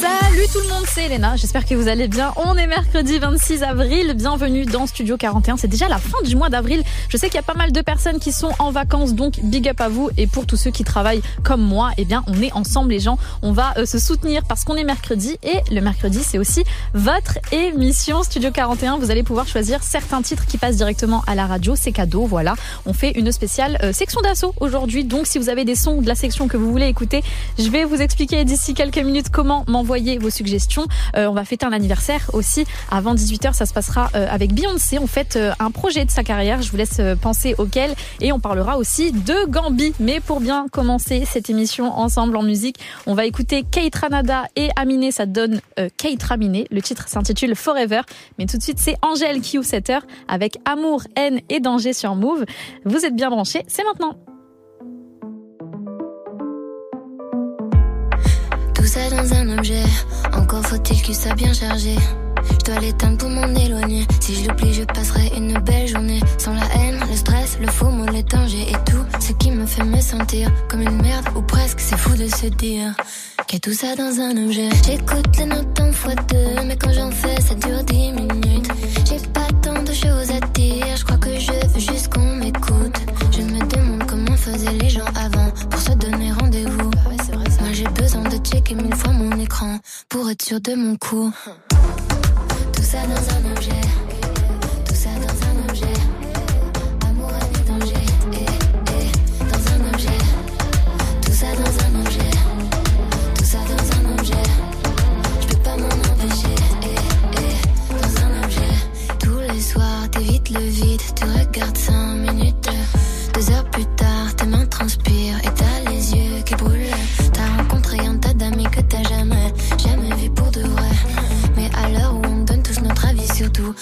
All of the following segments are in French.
Salut tout le monde, c'est Elena. J'espère que vous allez bien. On est mercredi 26 avril. Bienvenue dans Studio 41. C'est déjà la fin du mois d'avril. Je sais qu'il y a pas mal de personnes qui sont en vacances, donc big up à vous. Et pour tous ceux qui travaillent comme moi, eh bien, on est ensemble, les gens. On va euh, se soutenir parce qu'on est mercredi. Et le mercredi, c'est aussi votre émission Studio 41. Vous allez pouvoir choisir certains titres qui passent directement à la radio. C'est cadeau, voilà. On fait une spéciale euh, section d'assaut aujourd'hui. Donc, si vous avez des sons de la section que vous voulez écouter, je vais vous expliquer d'ici quelques minutes comment m'envoyer vos suggestions. Euh, on va fêter un anniversaire aussi. Avant 18h, ça se passera euh, avec Beyoncé. On fête euh, un projet de sa carrière. Je vous laisse penser auquel. Et on parlera aussi de Gambi. Mais pour bien commencer cette émission ensemble en musique, on va écouter Kate et Aminé. Ça donne Kate Raminé. Le titre s'intitule Forever. Mais tout de suite, c'est Angèle Q7 avec Amour, haine et danger sur Move. Vous êtes bien branchés. C'est maintenant. Ça dans un objet, encore faut-il qu'il soit bien chargé. Je dois l'éteindre pour m'en éloigner. Si je l'oublie, je passerai une belle journée. Sans la haine, le stress, le faux mot, les dangers et tout ce qui me fait me sentir comme une merde ou presque. C'est fou de se dire qu'il y a tout ça dans un objet. J'écoute les notes en fois deux, mais quand j'en fais, ça dure dix minutes. J'ai pas pour être sûr de mon coup. Tout ça dans un objet.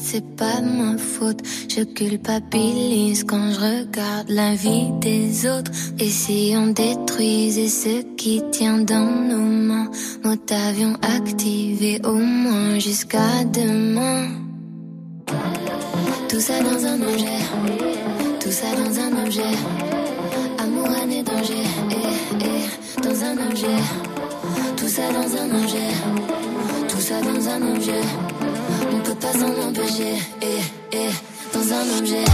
C'est pas ma faute. Je culpabilise quand je regarde la vie des autres. Et si on détruisait ce qui tient dans nos mains, mode avion activé au moins jusqu'à demain. Tout ça dans un objet, tout ça dans un objet. Amour, et danger, eh, eh, dans un objet. Tout ça dans un objet, tout ça dans un objet. On peut pas s'en empêcher, eh, eh, dans un objet.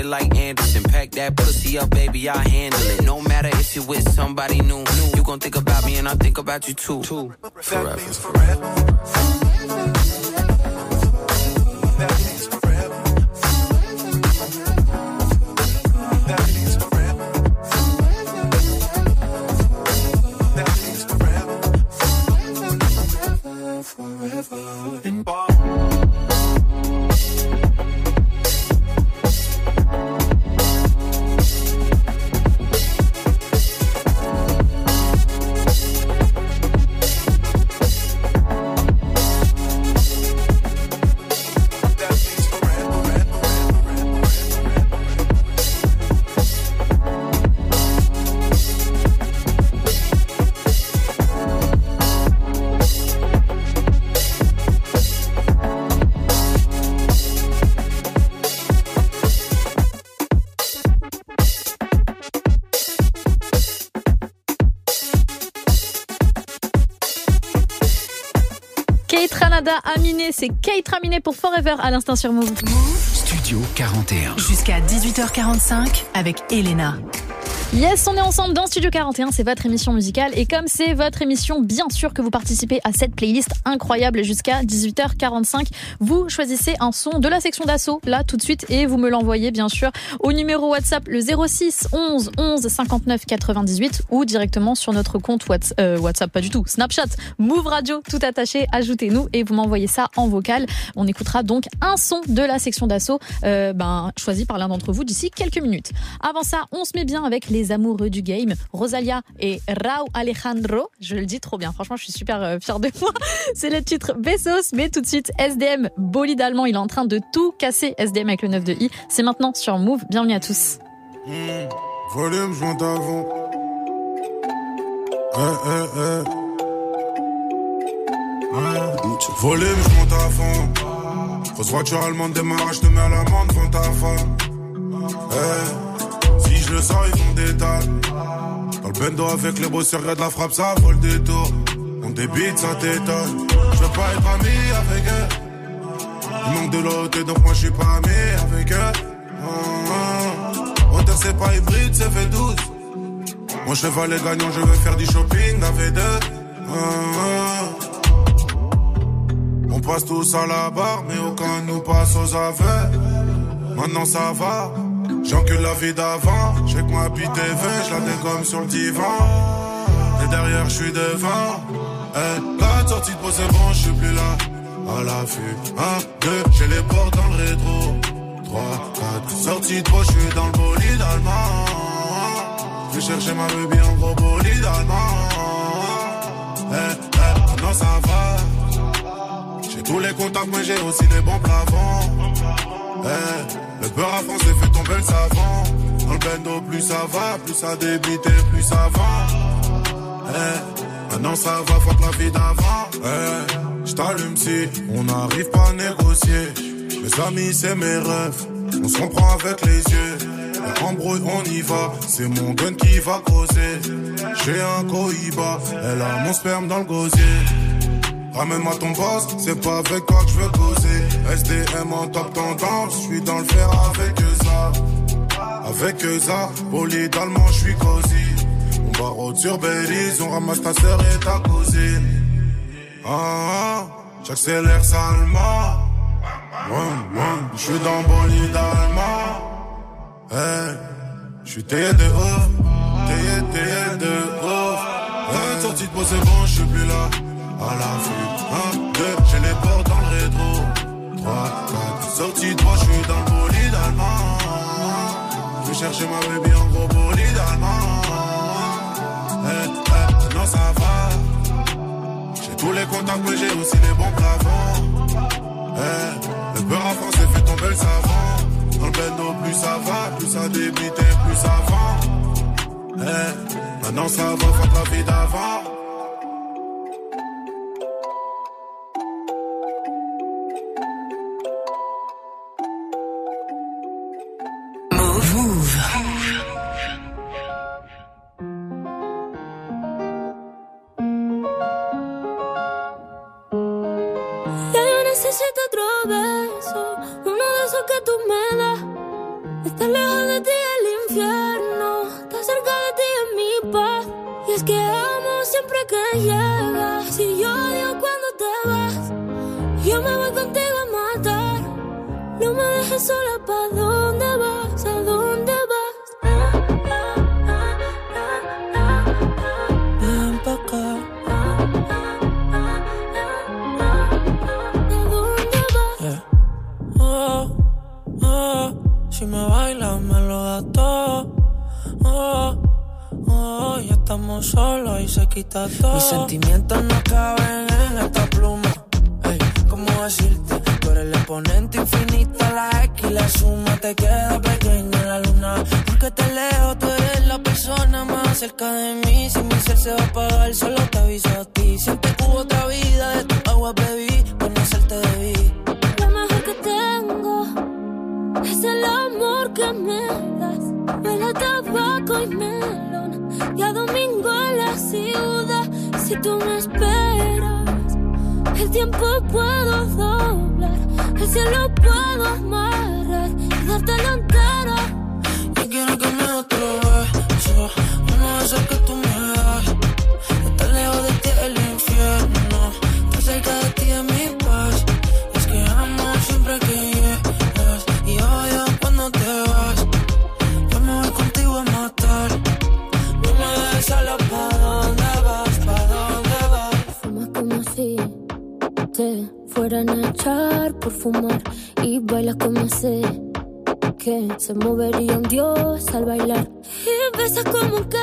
It like Anderson, pack that pussy up, baby, I handle it. No matter if you with somebody new, you gon' think about me and I think about you too. Forever. Kate c'est Kate Raminé pour Forever à l'instant sur Move. Studio 41. Jusqu'à 18h45 avec Elena. Yes, on est ensemble dans Studio 41, c'est votre émission musicale et comme c'est votre émission, bien sûr que vous participez à cette playlist incroyable jusqu'à 18h45. Vous choisissez un son de la section d'assaut là tout de suite et vous me l'envoyez bien sûr au numéro WhatsApp le 06 11 11 59 98 ou directement sur notre compte Whats- euh, WhatsApp, pas du tout, Snapchat, Move Radio, tout attaché, ajoutez-nous et vous m'envoyez ça en vocal. On écoutera donc un son de la section d'assaut euh, ben, choisi par l'un d'entre vous d'ici quelques minutes. Avant ça, on se met bien avec les amoureux du game, Rosalia et Rao Alejandro. Je le dis trop bien, franchement, je suis super euh, fière de moi. C'est le titre Bessos, mais tout de suite, SDM, bolide allemand, il est en train de tout casser, SDM avec le 9 de I. C'est maintenant sur Move, bienvenue à tous. Volume, je monte avant. Eh, eh, eh. Volume, je voiture allemande démarrage, je te mets à l'amende devant ta femme. Je le sens, ils font des. Dans le bendo avec les beaux regarde la frappe, ça vaut le détour. On débite, ça t'étonne. Je veux pas être ami avec eux. Il manque de l'autre, donc moi je suis pas ami avec eux. Ah, ah. Auteur, c'est pas hybride, c'est fait 12. Mon cheval est gagnant, je veux faire du shopping à V2. Ah, ah. On passe tous à la barre, mais aucun nous passe aux aveux. Maintenant ça va, j'encule la vie d'avant. J'ai que ma bite est je la dégomme sur le divan. Et derrière, je suis devant. Eh, la sortie de pause, c'est bon, je suis plus là. À l'affût, un, deux, j'ai les portes dans le rétro. 3, 4, sortie de pause, je suis dans le bolide allemand. Je vais chercher ma baby en gros bolide allemand. Eh, eh, non, ça va. J'ai tous les contacts, mais j'ai aussi les bons plafonds. Eh, le beurre à France fait tomber le savant. Dans le bendo, plus ça va, plus ça débite et plus ça va. Eh, maintenant ça va, fuck la vie d'avant. Eh, j't'allume si on n'arrive pas à négocier. Mes amis, c'est mes rêves. On se comprend avec les yeux. La embrouille, on y va. C'est mon gun qui va causer. J'ai un cohiba. Elle a mon sperme dans le gosier. Ramène-moi ton boss, c'est pas avec toi que je veux causer. SDM en top tendance, je suis dans le fer avec eux ça. Avec eux ça, bolide allemand, je suis cosy. On barre sur Belize, on ramasse ta sœur et ta cousine. Ah, ah, j'accélère salement. Je suis dans bolide allemand. Hey, je suis taillé de ouf. Taillé, taillé de ouf. Hey, sortie de c'est bon, je suis plus là. À la fuite. Un, deux, j'ai les portes dans le rétro. Trois, quatre, sortie de je suis dans le bolide allemand. Je vais chercher ma baby en gros bolide allemand. Hey, hey, non, ça va. J'ai tous les contacts, mais j'ai aussi les bons plafonds. Hey, le beurre à France fait tomber le savant. Dans le bendo, plus ça va, plus ça débite plus ça va. Eh, maintenant ça va, faut la vie d'avant. que tú me das. Estar lejos de ti el infierno, estar cerca de ti es mi paz. Y es que amo siempre que llegas. Si yo odio cuando te vas, yo me voy contigo a matar. No me dejes sola, ¿pa' dónde vas? Mis sentimientos no caben en esta pluma. Ey, ¿cómo decirte? Tú eres el exponente infinito, la X y la suma te queda pequeña en la luna. Porque te leo, tú eres la persona más cerca de mí. Si mi ser se va a apagar, solo te aviso a ti. Siempre hubo otra vida, de tu agua bebí, conocerte debí. El amor que me das. Huele tabaco y melón. Y a domingo en la ciudad, si tú me esperas, el tiempo puedo doblar, el cielo puedo amarrar y darte la entera. Yo quiero que me beso, uno de esos que tú me al bailar. Y besas como que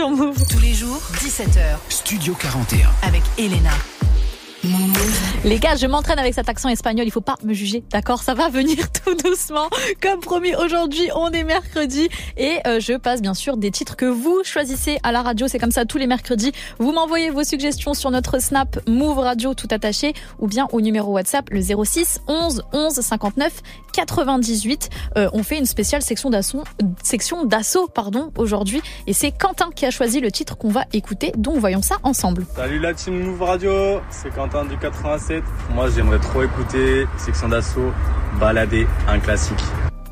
sur Move. Tous les jours, 17h, Studio 41. avec Elena. Les gars, je m'entraîne avec cet accent espagnol, il faut pas me juger, d'accord? Ça va venir tout doucement. Comme promis, aujourd'hui, on est mercredi et euh, je passe bien sûr des titres que vous choisissez à la radio. C'est comme ça tous les mercredis. Vous m'envoyez vos suggestions sur notre Snap Move Radio tout attaché ou bien au numéro WhatsApp le 06 11 11 59 98. Euh, on fait une spéciale section d'assaut, section pardon aujourd'hui et c'est Quentin qui a choisi le titre qu'on va écouter. Donc voyons ça ensemble. Salut la team Move Radio, c'est Quentin du 87. Moi j'aimerais trop écouter Section d'Assaut, Balader, un classique.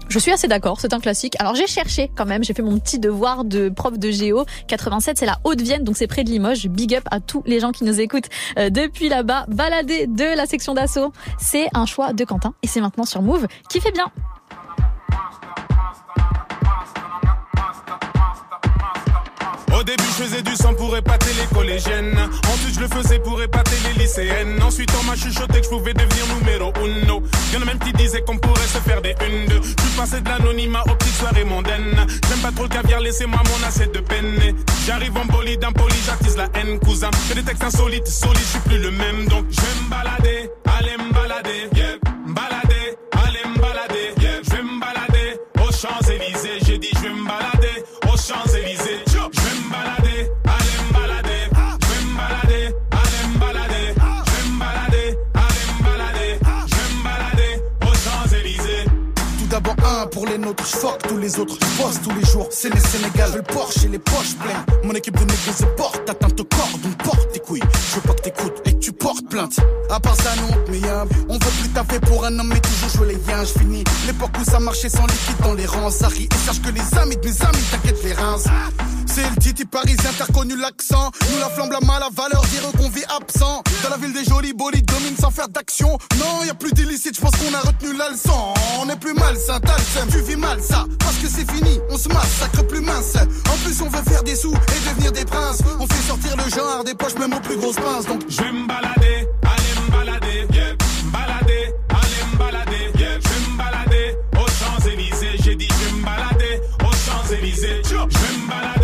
Je suis assez d'accord, c'est un classique. Alors j'ai cherché quand même, j'ai fait mon petit devoir de prof de géo. 87, c'est la Haute-Vienne, donc c'est près de Limoges. Big up à tous les gens qui nous écoutent euh, depuis là-bas. Balader de la section d'assaut, c'est un choix de Quentin et c'est maintenant sur Move qui fait bien. Début, je faisais du sang pour épater les collégiennes. Ensuite, je le faisais pour épater les lycéennes. Ensuite, on m'a chuchoté que je pouvais devenir numéro uno. Y'en a même qui disaient qu'on pourrait se faire des une deux. Je passé de l'anonymat aux petites soirées mondaines. J'aime pas trop le caviar, laissez-moi mon assiette de peine. J'arrive en bolide, poli, j'attise la haine, cousin. Que des textes insolites, solides, je suis plus le même. Donc, je vais me balader, aller me balader, tous les autres, je tous les jours, c'est les Sénégal, le Porsche et les poches pleines. Mon équipe de négros se porte, atteinte au corps, donc porte tes couilles. Je veux pas que t'écoutes et que tu portes plainte. À part ça, non, mais y'a, on veut plus taffer pour un homme, mais toujours jouer les yens. Je finis l'époque où ça marchait sans liquide dans les rangs. Ça rit et sache que les amis de mes amis t'inquiète les reins. C'est le titi parisien, t'as reconnu l'accent. Nous la flamme, la mal, la valeur, dire qu'on vit absent. Dans la ville des jolis bolides, domine sans faire d'action. Non, y a plus d'illicite, je pense qu'on a retenu la leçon. On est plus malsain, t'as le tu vis mal ça. Parce que c'est fini, on se massacre plus mince. En plus, on veut faire des sous et devenir des princes. On fait sortir le genre des poches, même aux plus grosses pinces. Donc, Je vais me balader, aller me balader, yeah. Balader, aller me balader, yeah. Je vais me balader aux Champs-Élysées. J'ai dit, je vais me balader aux Champs-Élysées. Je vais me balader,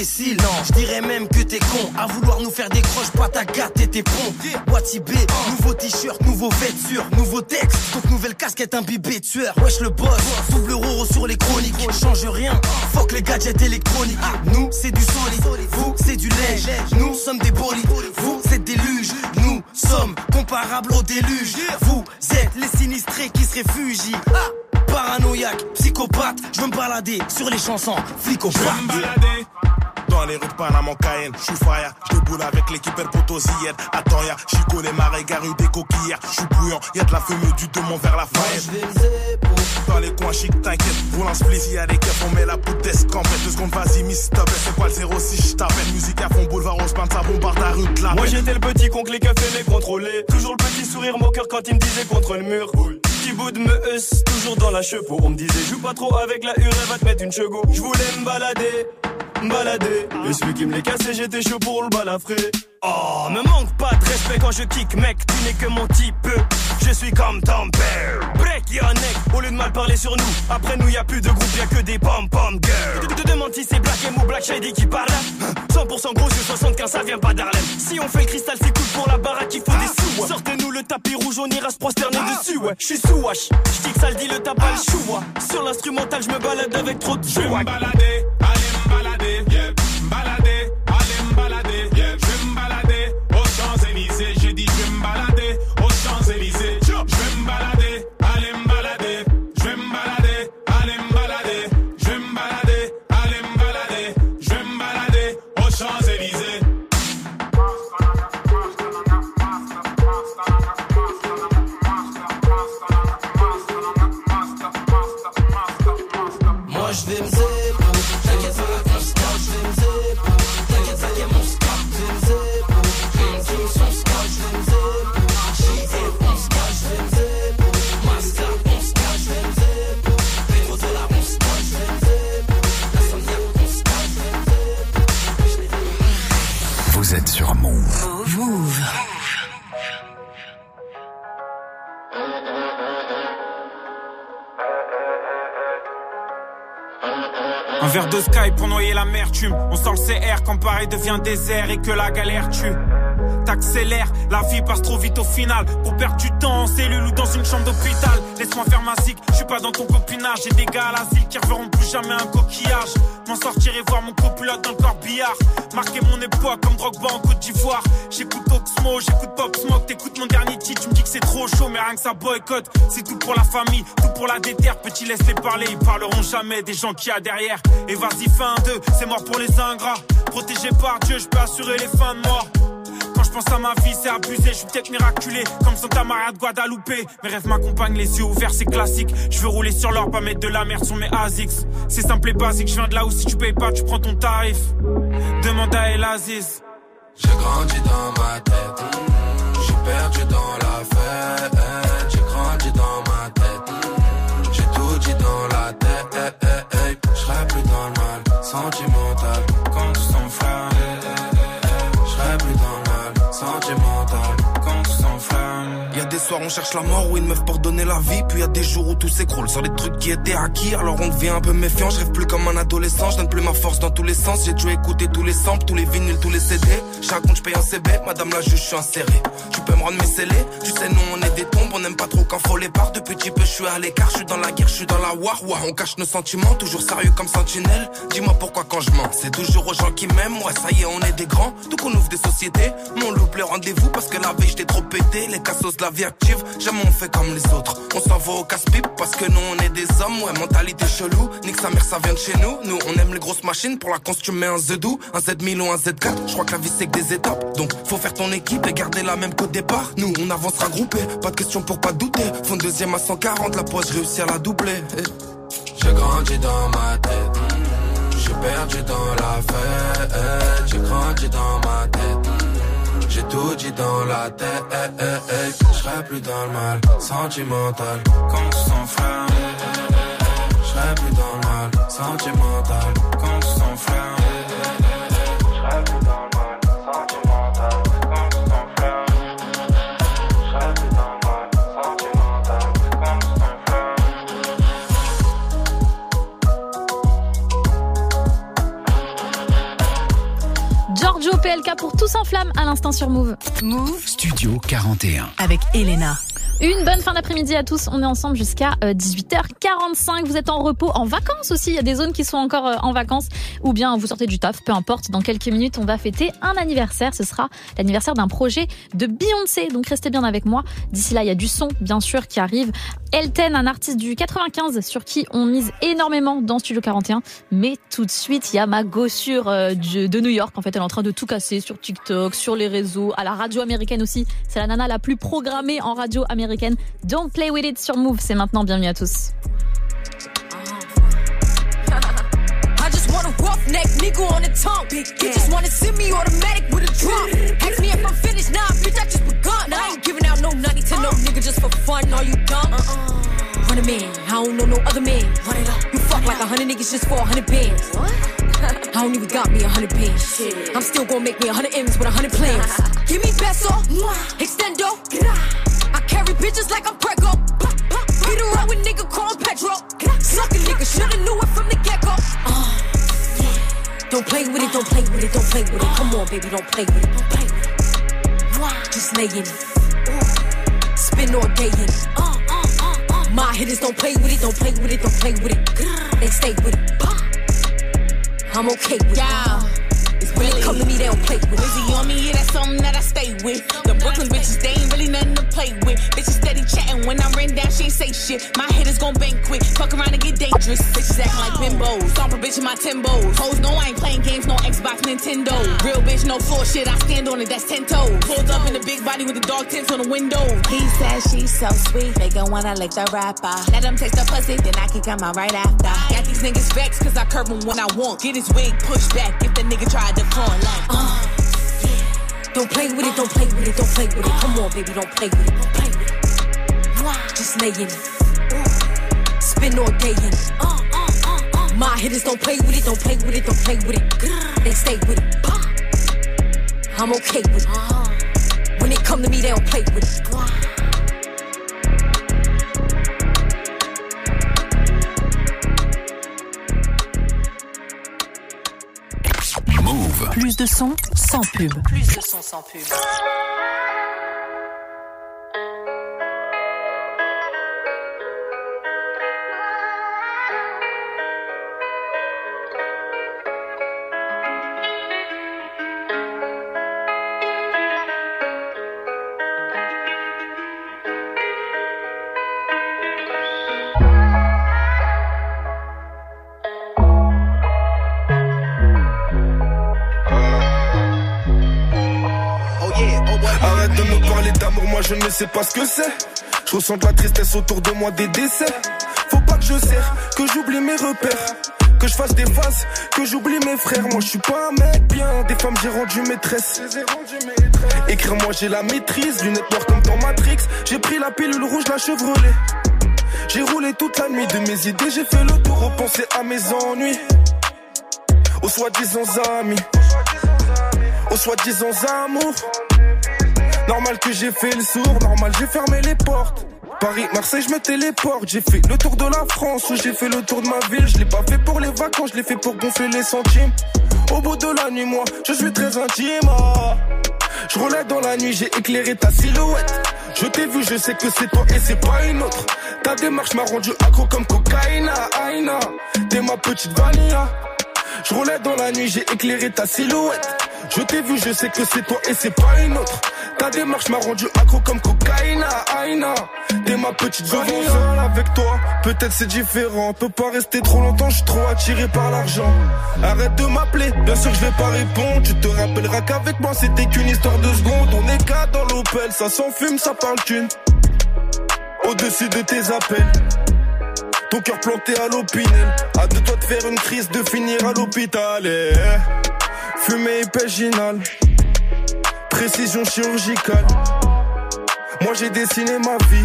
Imbécile, non, je dirais même que t'es con À vouloir nous faire des croches, pas ta gâte et tes pompes. Boîtier B, nouveau t-shirt, nouveau vêture Nouveau texte, donc nouvelle casquette imbibée de sueur Wesh le boss, double roro sur les chroniques Change rien, fuck les gadgets électroniques Nous c'est du solide, vous c'est du lait Nous sommes des bolides, vous c'est des luges Nous sommes comparables au déluge. Vous êtes les sinistrés qui se réfugient. Paranoïaque, psychopathe, je veux me balader sur les chansons, flic au Je vais me balader. Dans les rues de Panama en Cayenne, je suis fire, je déboule avec l'équipe El Potosienne. Attends, y'a Chico, les marais, garus des coquillères. Je suis bouillant, y'a de la fumée du démon vers la Fayenne. Dans les coins chic, t'inquiète, roule un spliff, y'a des keufs, on met la poudre d'escampette. Deux secondes, vas-y, miss, stop, c'est quoi le 06, je t'appelle. Musique à fond, boulevard, on se peint, ça bombarde la rue de la Moi j'étais le petit con que les keufs aimaient contrôler Toujours le petit sourire moqueur quand il me disait contre le mur Petit bout de me heusse, toujours dans la chevaux On me disait joue pas trop avec la hure, elle va te mettre une chego Je voulais me balader, balader Et celui qui me les cassait, j'étais chaud pour le balafrer Oh, me manque pas de respect quand je kick, mec, tu n'es que mon type. Je suis comme ton père. Break your neck, au lieu de mal parler sur nous. Après nous, y a plus de groupe, y a que des pom-pom girls. Te demandes si c'est Black M ou Black Shady qui parle. 100% gros, je 75, ça vient pas d'Harlem. Si on fait le cristal, c'est cool pour la baraque, il faut des sous. Sortez-nous le tapis rouge, on ira se prosterner dessus, ouais. Je suis sous wash, je dis que ça le dit, le pas le chou, ouais. Sur l'instrumental, je me balade avec trop de me balader, Un verre de sky pour noyer l'amertume. On sent le CR quand Paris devient désert et que la galère tue. T'accélères, la vie passe trop vite au final. Pour perdre du temps en cellule ou dans une chambre d'hôpital. Laisse-moi faire ma zik, je suis pas dans ton copinage. J'ai des gars à l'asile qui reverront plus jamais un coquillage. M'en sortir et voir mon copilote dans le corbillard. Marquer mon époque comme Drogba en Côte d'Ivoire. J'écoute Oxmo, j'écoute Pop Smoke. T'écoutes mon dernier titre, tu me dis que c'est trop chaud, mais rien que ça boycotte. C'est tout pour la famille, tout pour la déterre. Petit, laisse-les parler, ils parleront jamais des gens qu'il y a derrière. Et vas-y, fin 2, c'est mort pour les ingrats. Protégé par Dieu, je peux assurer les fins de mort. Je pense à ma vie, c'est abusé, je suis peut-être miraculé, comme Santa Maria de Guadalupe. Mes rêves m'accompagnent, les yeux ouverts, c'est classique. Je veux rouler sur l'or, pas mettre de la merde sur mes ASICS. C'est simple et basique, je viens de là où si tu payes pas, tu prends ton tarif. Demande à El Aziz. J'ai grandi dans ma tête, suis perdu dans la fête. Cherche la mort ou une meuf pour donner la vie. Puis y a des jours où tout s'écroule sur les trucs qui étaient acquis. Alors on devient un peu méfiant. Je rêve plus comme un adolescent. Je donne plus ma force dans tous les sens. J'ai dû écouter tous les samples, tous les vinyles, tous les CD. Chaque compte, je paye un CB. Madame la juge, je suis inséré. Tu peux me rendre mes scellés. Tu sais, nous on est des tombes. On aime pas trop quand faut les barres. Depuis petit peu, je suis à l'écart. Je suis dans la guerre, je suis dans la war. On cache nos sentiments. Toujours sérieux comme sentinelle. Dis-moi pourquoi quand je mens. C'est toujours aux gens qui m'aiment. Ouais, ça y est, on est des grands. Tout qu'on ouvre des sociétés. Mon loup le rendez-vous parce que la veille, j'étais trop pété. Les cassos la vie active. Jamais on fait comme les autres. On s'en va au casse-pipe parce que nous on est des hommes. Ouais, mentalité chelou. Nique sa mère, ça vient de chez nous. Nous on aime les grosses machines. Pour la cons, tu mets un Z2, un Z1000 ou un Z4. Je crois que la vie c'est que des étapes. Donc faut faire ton équipe et garder la même qu'au départ. Nous on avancera groupé. Pas de question pour pas douter. Fond deuxième à 140. La poche réussi à la doubler. J'ai grandi dans ma tête. J'ai perdu dans la fête. J'ai grandi dans ma tête. J'ai tout dit dans la tête. Je serai plus dans le mal sentimental. Quand on s'enflamme. Je serai plus dans le mal sentimental. Quand on s'enflamme. Je plus dans le mal Giorgio PLK pour Tous en flamme à l'instant sur Move. Move Studio 41. avec Elena. Une bonne fin d'après-midi à tous. On est ensemble jusqu'à euh, 18h45. Vous êtes en repos, en vacances aussi. Il y a des zones qui sont encore euh, en vacances. Ou bien vous sortez du taf, peu importe. Dans quelques minutes, on va fêter un anniversaire. Ce sera l'anniversaire d'un projet de Beyoncé. Donc restez bien avec moi. D'ici là, il y a du son, bien sûr, qui arrive. Elten, un artiste du 95 sur qui on mise énormément dans Studio 41. Mais tout de suite, il y a ma gossure euh, de New York. En fait, elle est en train de tout casser sur TikTok, sur les réseaux, à la radio américaine aussi. C'est la nana la plus programmée en radio américaine. Don't play with it sur Move. C'est maintenant. Bienvenue à tous. Nigga on the tongue. Bitches wanna send me automatic with a drum. Ask me if I'm finished, nah, bitch, I just begun. No nutty to no nigga just for fun. Are you dumb? Run a man, I don't know no other man. Run it up. You fuck like a hundred niggas just for a hundred bands. What? I don't even got me a hundred bands. Shit. I'm still gonna make me a hundred M's with a hundred plans. Give me peso, extendo. I carry bitches like I'm Prego. Get around with nigga call him Petro. Suck a nigga, shoulda knew it from the get go. Uh. Don't play with it, don't play with it, don't play with it. Come on, baby, don't play with it, don't play with it. Just lay in it. Spin all day in it. My hitters don't play with it, don't play with it, don't play with it. They stay with it. I'm okay with Yeah. It. When they come to me, they don't play with it. Wizzy on me, yeah, that's something that I stay with. The Brooklyn bitches, they ain't really nothing to play with. Bitches steady chatting when I ran down, she ain't say shit. My hitters gon' bank quick, fuck around and get dangerous. Bitches acting like bimbos, stomp a bitch in my Timbos. Hoes know I ain't playing games, no Xbox, Nintendo. Real bitch, no floor shit, I stand on it, that's 10 toes. Pulled up in the big body with the dog tints on the window. He says she's so sweet, they gon' wanna lick the rapper. Let them taste the pussy, then I can come out right after. Got these niggas vexed, cause I curb them when I want. Get his wig pushed back if the nigga try to decline. Like, uh. Don't play with it, don't play with it, don't play with it. Come on, baby, don't play with it, don't play with it. Just lay in it. Spin all day in it. Uh, uh, uh, My hitters don't play with it, don't play with it, don't play with it. They stay with it. I'm okay with it. Uh-huh. When they come to me, they don't play with it. Plus de son sans pub. Plus de son sans pub. Je ne sais pas ce que c'est. Je ressens de la tristesse autour de moi, des décès. Faut pas que je serre, que j'oublie mes repères. Que je fasse des phases, que j'oublie mes frères. Moi je suis pas un mec bien, des femmes j'ai rendu maîtresse. Écrire moi j'ai la maîtrise, lunettes noires comme dans Matrix. J'ai pris la pilule rouge, la chevrolet. J'ai roulé toute la nuit de mes idées, j'ai fait le tour, repenser à mes ennuis. Aux soi-disant amis, aux soi-disant amours. Normal que j'ai fait le sourd, normal j'ai fermé les portes. Paris, Marseille, je me téléporte. J'ai fait le tour de la France ou j'ai fait le tour de ma ville. Je l'ai pas fait pour les vacances, je l'ai fait pour gonfler les centimes. Au bout de la nuit, moi, je suis très intime. Je roulais dans la nuit, j'ai éclairé ta silhouette. Je t'ai vu, je sais que c'est toi et c'est pas une autre. Ta démarche m'a rendu accro comme cocaïna, aïna. T'es ma petite vanilla. Je roulais dans la nuit, j'ai éclairé ta silhouette. Je t'ai vu, je sais que c'est toi et c'est pas une autre. Ta démarche m'a rendu accro comme cocaïna, aïna. T'es ma petite vanilla. seul avec toi, peut-être c'est différent. Peut pas rester trop longtemps, je suis trop attiré par l'argent. Arrête de m'appeler, bien sûr je vais pas répondre. Tu te rappelleras qu'avec moi c'était qu'une histoire de secondes. On est quatre dans l'Opel, ça s'enfume, ça parle thune. Au-dessus de tes appels. Ton cœur planté à l'opinel. À de toi de faire une crise, de finir à l'hôpital. Eh, Fumée épéginale. Précision chirurgicale. Moi j'ai dessiné ma vie.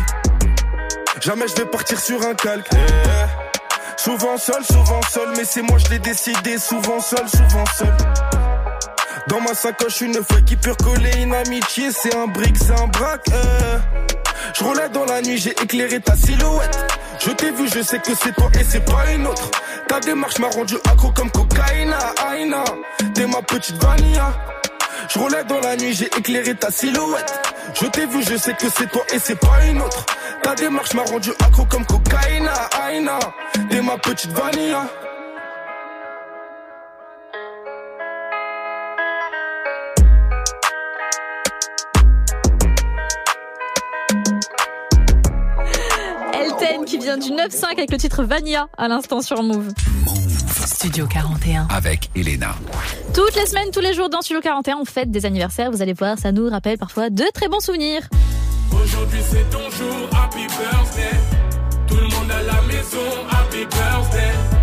Jamais je vais partir sur un calque. Souvent seul, souvent seul, mais c'est moi je l'ai décidé. Souvent seul, souvent seul. Dans ma sacoche, une feuille qui peut recoller une amitié. C'est un brick, c'est un braque. Je roulais dans la nuit, j'ai éclairé ta silhouette. Je t'ai vu, je sais que c'est toi et c'est pas une autre. Ta démarche m'a rendu accro comme cocaïna, aïna. T'es ma petite vanilla. Je roulais dans la nuit, j'ai éclairé ta silhouette. Je t'ai vu, je sais que c'est toi et c'est pas une autre. Ta démarche m'a rendu accro comme cocaïna, aïna. T'es ma petite vanilla. Elten qui vient du 9-5 avec le titre Vania à l'instant sur Move. Studio 41. Avec Elena. Toutes les semaines, tous les jours dans Studio 41, on fête des anniversaires. Vous allez voir, ça nous rappelle parfois de très bons souvenirs. Aujourd'hui c'est ton jour, happy birthday. Tout le monde à la maison, happy birthday.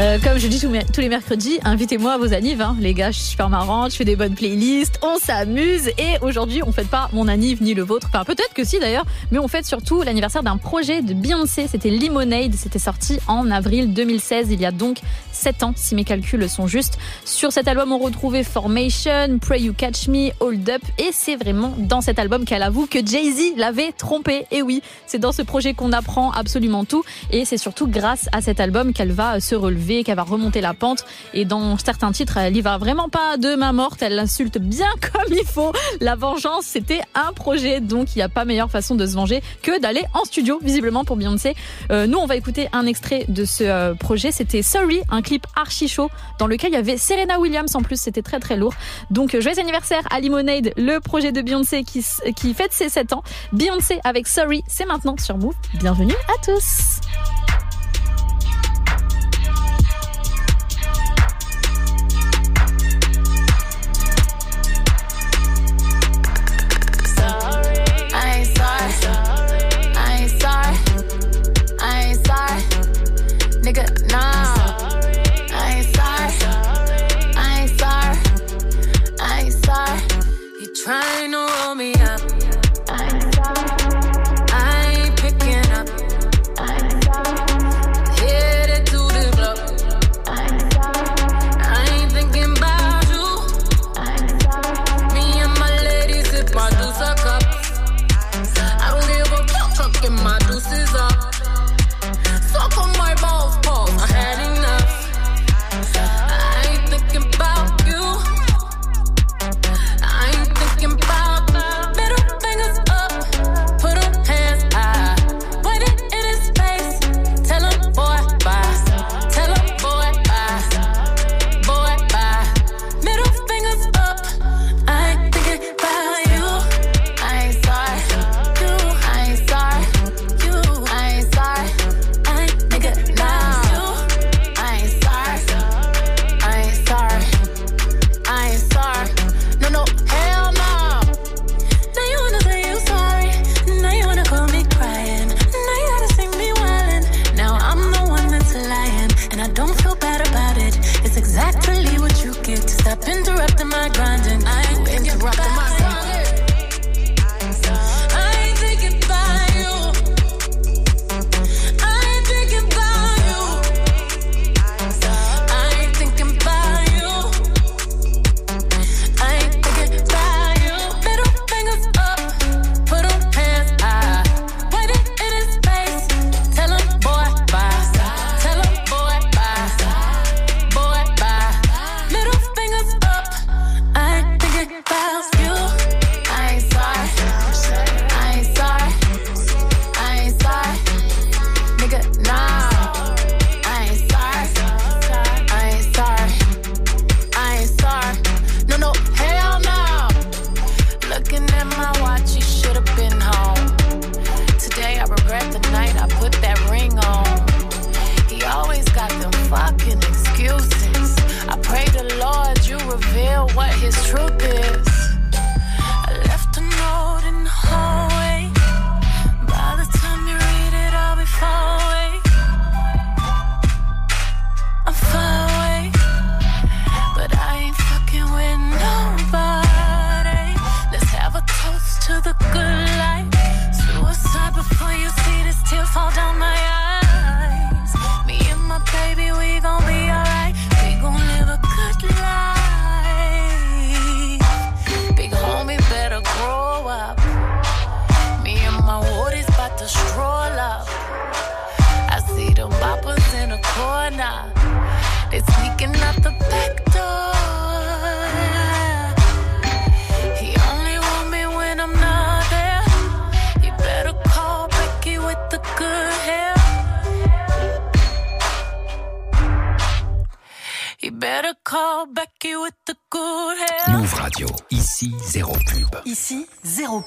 Euh, comme je dis tous, les mercredis, invitez-moi à vos anniv, hein. les gars, je suis super marrante, je fais des bonnes playlists, on s'amuse et aujourd'hui on fête pas mon anniv ni le vôtre, enfin peut-être que si d'ailleurs, mais on fête surtout l'anniversaire d'un projet de Beyoncé, c'était Lemonade, c'était sorti en avril 2016, il y a donc 7 ans si mes calculs sont justes. Sur cet album on retrouvait Formation, Pray You Catch Me, Hold Up et c'est vraiment dans cet album qu'elle avoue que Jay-Z l'avait trompé. Et oui, c'est dans ce projet qu'on apprend absolument tout et c'est surtout grâce à cet album qu'elle va se relever, qu'elle va remonter la pente et dans certains titres, elle y va vraiment pas de main morte, elle l'insulte bien comme il faut. La vengeance, c'était un projet donc il n'y a pas meilleure façon de se venger que d'aller en studio visiblement pour Beyoncé. Euh, nous, on va écouter un extrait de ce euh, projet, c'était Sorry, un clip archi chaud dans lequel il y avait Serena Williams en plus, c'était très très lourd. Donc euh, joyeux anniversaire à Lemonade, le projet de Beyoncé qui fête ses 7 ans. Beyoncé avec Sorry, c'est maintenant sur Move. Bienvenue à tous.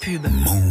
Pub. Move.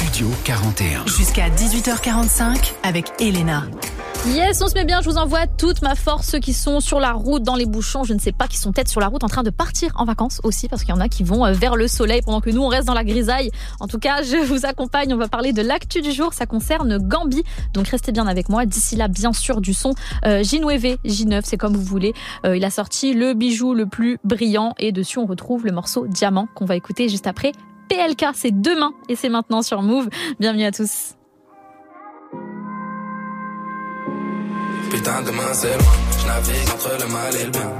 Studio 41. Jusqu'à 18h45 avec Elena. Yes, on se met bien, je vous envoie toute ma force, ceux qui sont sur la route, dans les bouchons, je ne sais pas, qui sont peut-être sur la route en train de partir en vacances aussi, parce qu'il y en a qui vont euh, vers le soleil pendant que nous, on reste dans la grisaille. En tout cas, je vous accompagne, on va parler de l'actu du jour, ça concerne Gambi, donc restez bien avec moi. D'ici là, bien sûr, du son euh, J9, J9, c'est comme vous voulez. Euh, il a sorti le bijou le plus brillant, et dessus, on retrouve le morceau Diamant, qu'on va écouter juste après. PLK, c'est demain, et c'est maintenant sur Move. Bienvenue à tous. Putain, demain c'est loin. Je navigue entre le mal et le bien.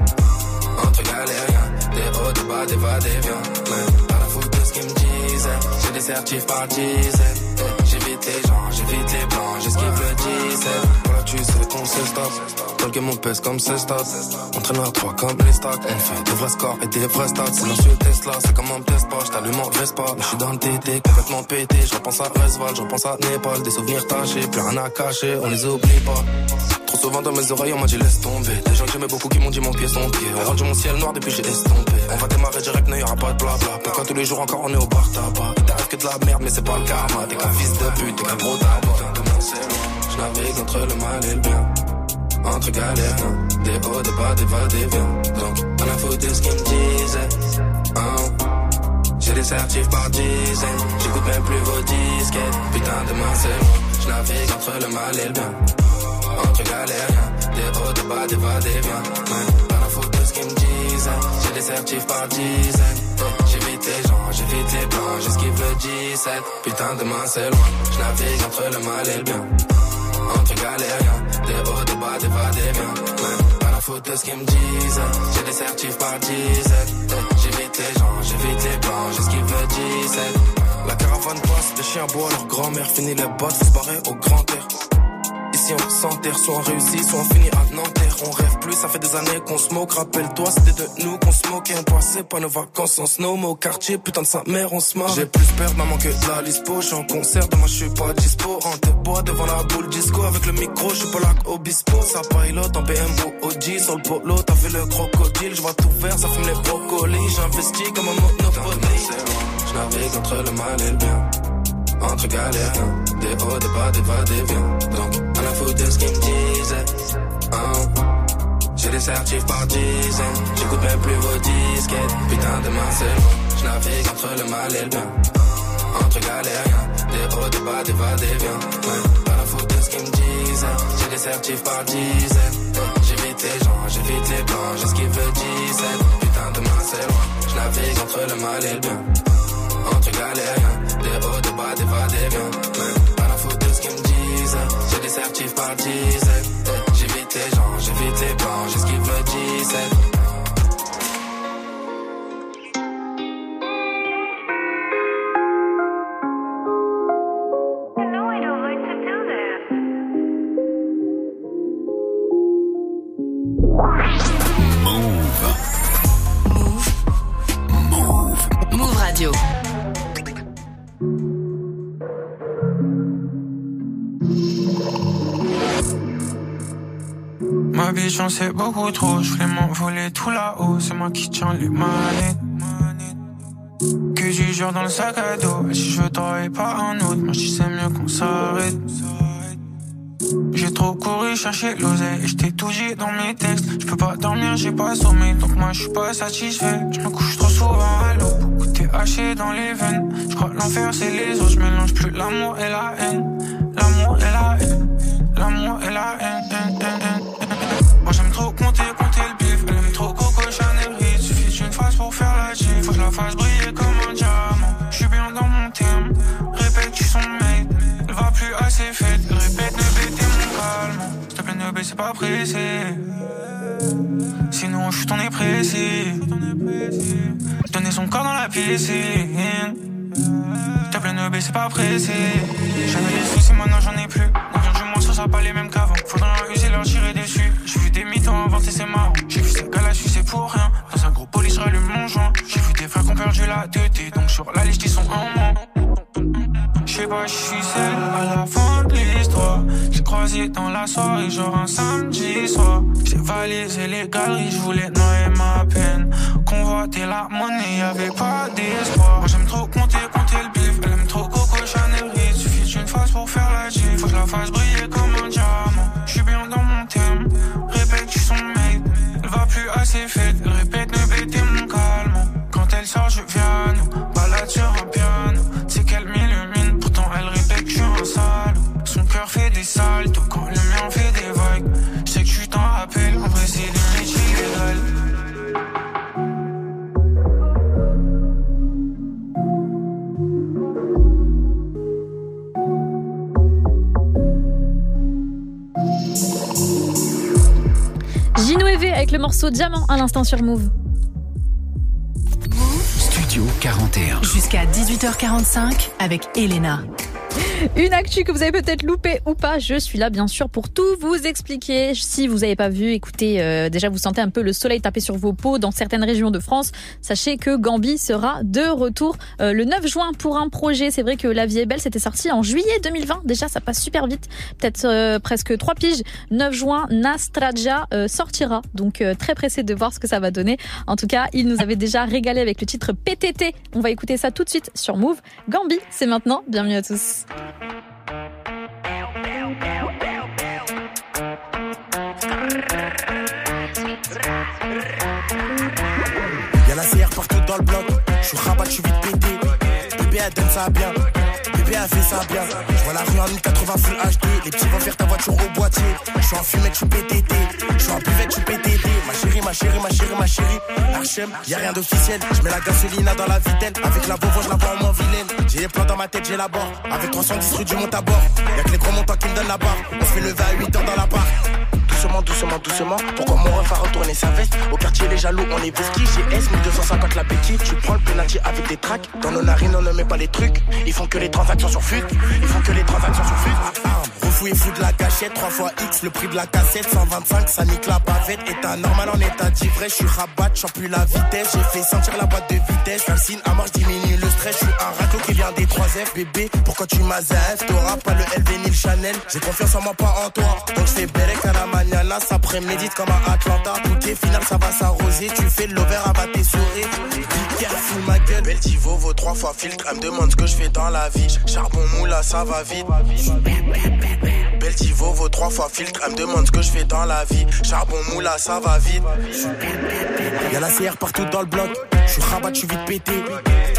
Entre galériens, des hauts, des bas, des va, des viens. Mais pas la faute de ce qu'ils me disaient. J'ai des certifs par J'évite les gens, j'évite les blancs, j'esquive le 17. Qu'on se stop. Tel que mon pèse comme ce stop. Entre noir 3 comme les stocks. On fait des vrais scores et des vrais stats. Silencieux Tesla, c'est comme un test pas. J't'allume en Vespa. Mais j'suis dans le TT, complètement pété. Je repense à Resval, je repense à Népal. Des souvenirs tachés, plus rien à cacher, on les oublie pas. Trop souvent dans mes oreilles, on m'a dit laisse tomber. Des gens que j'aimais beaucoup qui m'ont dit mon pied son pied. On rendu mon ciel noir depuis j'ai estompé. On va démarrer direct, n'y aura pas de blabla. Pourquoi tous les jours encore on est au bar tabac? Il t'arrive que de la merde, mais c'est pas le karma. T'es qu'un fils de pute, t'es qu'un gros tabac. Je navigue entre le mal et le bien. Entre galères, des hauts, des bas, des va, des viens. Donc, on a foutu ce qu'ils me disaient. Oh. J'ai des certifs par dizaines. J'écoute même plus vos disquettes. Putain, demain c'est loin. Je navigue entre le mal et le bien. Entre galériens, des hauts, des bas, des va, des viens. La faute de ce qu'ils me disent. J'ai des certifs par dizaines. J'évite les gens, j'évite les blancs, j'esquive le 17. Putain, demain c'est loin. Je navigue entre le mal et le bien. Entre galériens, des hauts, des bas, des va, des viens. Ouais, pas la faute de ce qu'ils me disent. J'ai des certifs par dizaines. J'évite les gens, j'évite les blancs, j'esquive le 17. La caravane passe, chiens boivent, leur grand-mère finit les bottes, faut barrer au grand air. Ici ici on s'enterre, soit on réussit, soit on finit à Nanterre. On rêve plus, ça fait des années qu'on se moque. Rappelle-toi, c'était de nous qu'on se moquait. On passait pas nos vacances en snow, mais au quartier, putain de sa mère, on se marre. J'ai plus peur maman que de la lispo. J'suis en concert, demain je suis pas dispo. Rentre bois devant la boule disco. Avec le micro, je suis pas là obispo. Ça pilote en BMW OG sur le polo. T'as fait le crocodile, je vois tout vert, ça fume les brocolis. J'investis comme un monopoly. Je navigue entre le mal et le bien. Entre galériens, des hauts, des bas, des va, des viens. Donc, faute de ce qu'ils me disaient. Hein. J'ai des certifs par dizaines. J'écoute même plus vos disquettes. Putain, demain c'est loin. Je navigue entre le mal et le bien. Entre galériens, des hauts, des bas, des va, des viens. Ouais, à la faute de ce qu'ils me disaient. J'ai des certifs par dizaines. J'évite les gens, j'évite les blancs. J'esquive le 17. Putain, demain c'est loin. Je navigue entre le mal et le bien. Entre galériens, des hauts, des bas, des va, des viens. Ouais, J'ai des certifs par dizaines. J'évite les gens, j'évite les blancs. J'esquive le 17. J'en sais beaucoup trop, je voulais m'envoler tout là-haut, c'est moi qui tiens les manettes. Que du jure dans le sac à dos, et si je t'aurais pas un autre, moi je sais mieux qu'on s'arrête. J'ai trop couru chercher l'oseille et j't'ai tout dit dans mes textes. Je peux pas dormir, j'ai pas sommeil, donc moi je suis pas satisfait. Je me couche trop souvent à l'eau, beaucoup haché dans les veines. Je crois l'enfer c'est les autres, je mélange plus l'amour et la haine. Sinon, je suis ton pressé. Donner son corps dans la piscine. Te plaît, ne baissez pas pressé. J'avais des soucis, maintenant j'en ai plus. Vient du moins, ça pas les mêmes qu'avant. Faudra user leur tirer dessus. J'ai vu des mythos inventer, c'est marrant. J'ai vu ces gars là, c'est pour rien. Dans un gros police, je rallume mon joint. J'ai vu des frères qui ont perdu la tête. Donc sur la liste, ils sont en moins. Je sais pas, je suis seul à la fin de l'histoire. Dans la soirée, genre un samedi soir. J'ai valisé les galeries, je voulais noyer ma peine. Convoiter la monnaie, y'avait pas d'espoir. Moi j'aime trop compter, compter le bif. Elle aime trop Coco Chanel Reed. Suffit d'une phase pour faire la G. Faut que je la fasse briller comme un diamant. Je suis bien dans mon thème. Répète, tu son mate. Elle va plus assez faite. Elle répète, ne bêtez mon calme. Quand elle sort, je viens à nous. Balade sur des saltos quand le mien fait des vagues. Je sais que tu t'en rappelles. En vrai, c'est limite illégal. Gino EV avec le morceau Diamant à l'instant sur Move. Studio 41. Jusqu'à 18h45 avec Elena. Une actu que vous avez peut-être loupé ou pas, je suis là bien sûr pour tout vous expliquer. Si vous n'avez pas vu, écoutez, euh, déjà vous sentez un peu le soleil taper sur vos peaux dans certaines régions de France. Sachez que Gambi sera de retour euh, le 9 juin pour un projet. C'est vrai que La vie est belle, c'était sorti en juillet 2020. Déjà, ça passe super vite. Peut-être euh, presque trois piges. 9 juin, Nastraja euh, sortira. Donc euh, très pressé de voir ce que ça va donner. En tout cas, il nous avait déjà régalé avec le titre PTT. On va écouter ça tout de suite sur Move. Gambi, c'est maintenant. Bienvenue à tous. Y'a la CR partout dans le bloc. Je suis rabat, je suis vite pété. Bébé elle donne ça bien. Bébé a fait ça bien. Je vois la rue en 1080 Full HD. Les petits vont faire ta voiture au boîtier. Je suis en fumette, je suis. Je suis en buvette, je suis PTT. Ma chérie, ma chérie, ma chérie, ma chérie. Archem, y'a rien d'officiel. Je mets la gasolina dans la vitelle. Avec la Volvo, je la vois en moins vilaine. J'ai les plans dans ma tête, j'ai la barre. Avec 310 rue du monte à bord. Y'a que les gros montants qui me donnent la barre. On se fait lever à 8 heures dans la barre. Doucement, doucement, doucement. Pourquoi mon ref a retourné sa veste? Au quartier, les jaloux, on est vesquis. J'ai S, 1250 la petite. Tu prends le penalty avec des tracks. Dans nos narines, on ne met pas les trucs. Ils font que les transactions sur fut. Ils font que les transactions sur. Arme, fou et fou de la gâchette. 3 fois X, le prix de la cassette. 125, ça nique la bavette. État normal en état d'ivresse. Je suis rabat, j'en plus la vitesse. J'ai fait sentir la boîte de vitesse. Calcine à mort, diminue le stress. Je suis un radio qui vient des 3F. Bébé, pourquoi tu m'as F T'auras pas le LV ni le Chanel. J'ai confiance en moi, pas en toi. Donc je fais Berek à la mañana. Ça prémédite comme un Atlanta. Bouquet final, ça va s'arroser. Tu fais l'over, à tes souris. Be careful, ma gueule. Beltivo vaut 3 fois filtre. Elle me demande ce que je fais dans la vie. Charbon moula, ça va vite. Beltivo vaut 3 fois filtre? Elle me demande ce que je fais dans la vie. Charbon moula, ça va vite. Y'a la CR partout dans le bloc. Je suis rabat, je suis vite pété.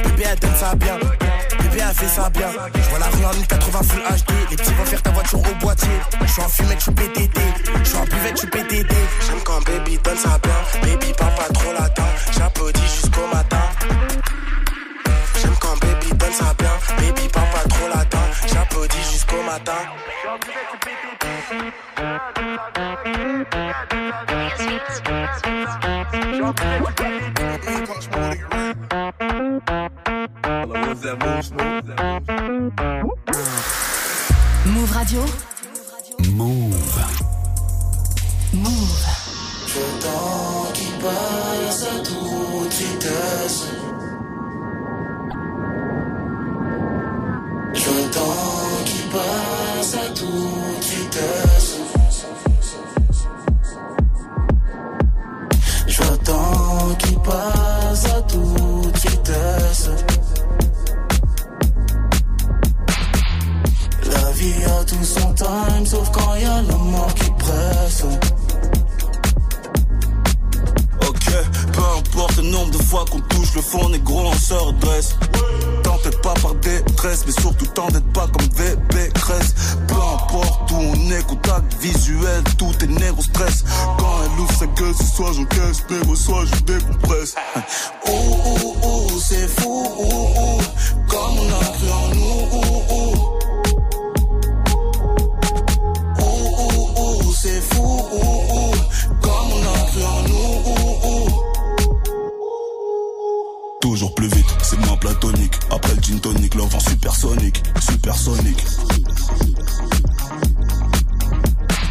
Bébé, elle donne ça bien. Bébé, elle fait ça bien. Je vois la rue en 1080 full HD. Les petits vont faire ta voiture au boîtier. Je suis en fumette, je suis PTT. Je suis en buvette, je suis PTT. J'aime quand baby donne ça bien. Baby, papa trop latin. J'applaudis jusqu'au matin. J'aime quand baby donne ça bien. Baby, papa trop latin. J'applaudis jusqu'au matin. Move Radio. Move. Move. Je temps qui passe à toute vitesse. Je temps qui passe à toute vitesse. Je temps qui passe à toute vitesse. La vie a tout son time, sauf quand y a la mort qui presse. Peu importe le nombre de fois qu'on touche le fond, négro, on se redresse. T'entête pas par détresse, mais surtout t'entête pas comme VB Cresse. Peu importe où on est, contact visuel, tout est négro stress. Quand elle ouvre sa gueule, c'est soit j'encaisse, négro, soit je décompresse. Ouh, ouh, ouh, c'est fou, ouh, ouh, comme on a c'est moins platonique. Après le gin tonic, en supersonique, supersonique.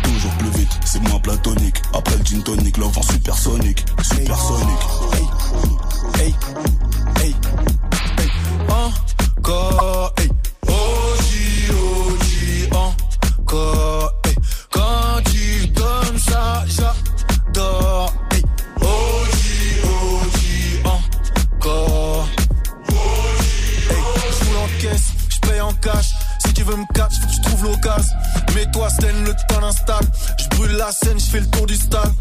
Toujours plus vite, c'est moins platonique. Après le gin tonic, en supersonique, supersonique. Hey, hey, hey, encore, hey. OG, encore, brûle la scène, je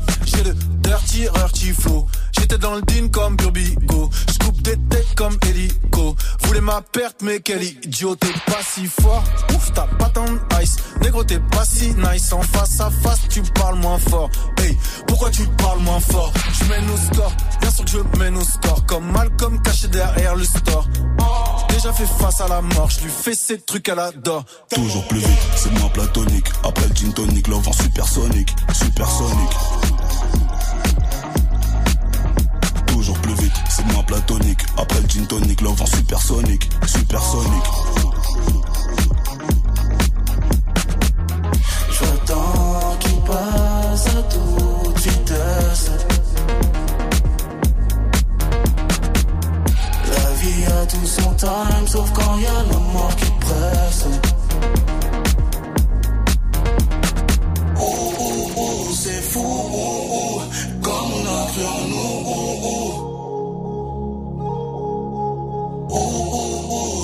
Perte, mais quel idiot. T'es pas si fort. Ouf, t'as pas tant ice. Négro, t'es pas si nice. En face à face, tu parles moins fort. Hey, pourquoi tu parles moins fort? Je mène au score. Bien sûr que je mène au score. Comme Malcolm caché derrière le store. Déjà fait face à la mort. Je lui fais ces trucs, elle adore. Toujours plus vite, c'est moins platonique. Après le gin tonic, supersonique, supersonique. Moins platonique. Après le gin tonic, love en supersonique, supersonique. Je temps qui passe à toute vitesse. La vie a tout son time, sauf quand y a la mort qui presse.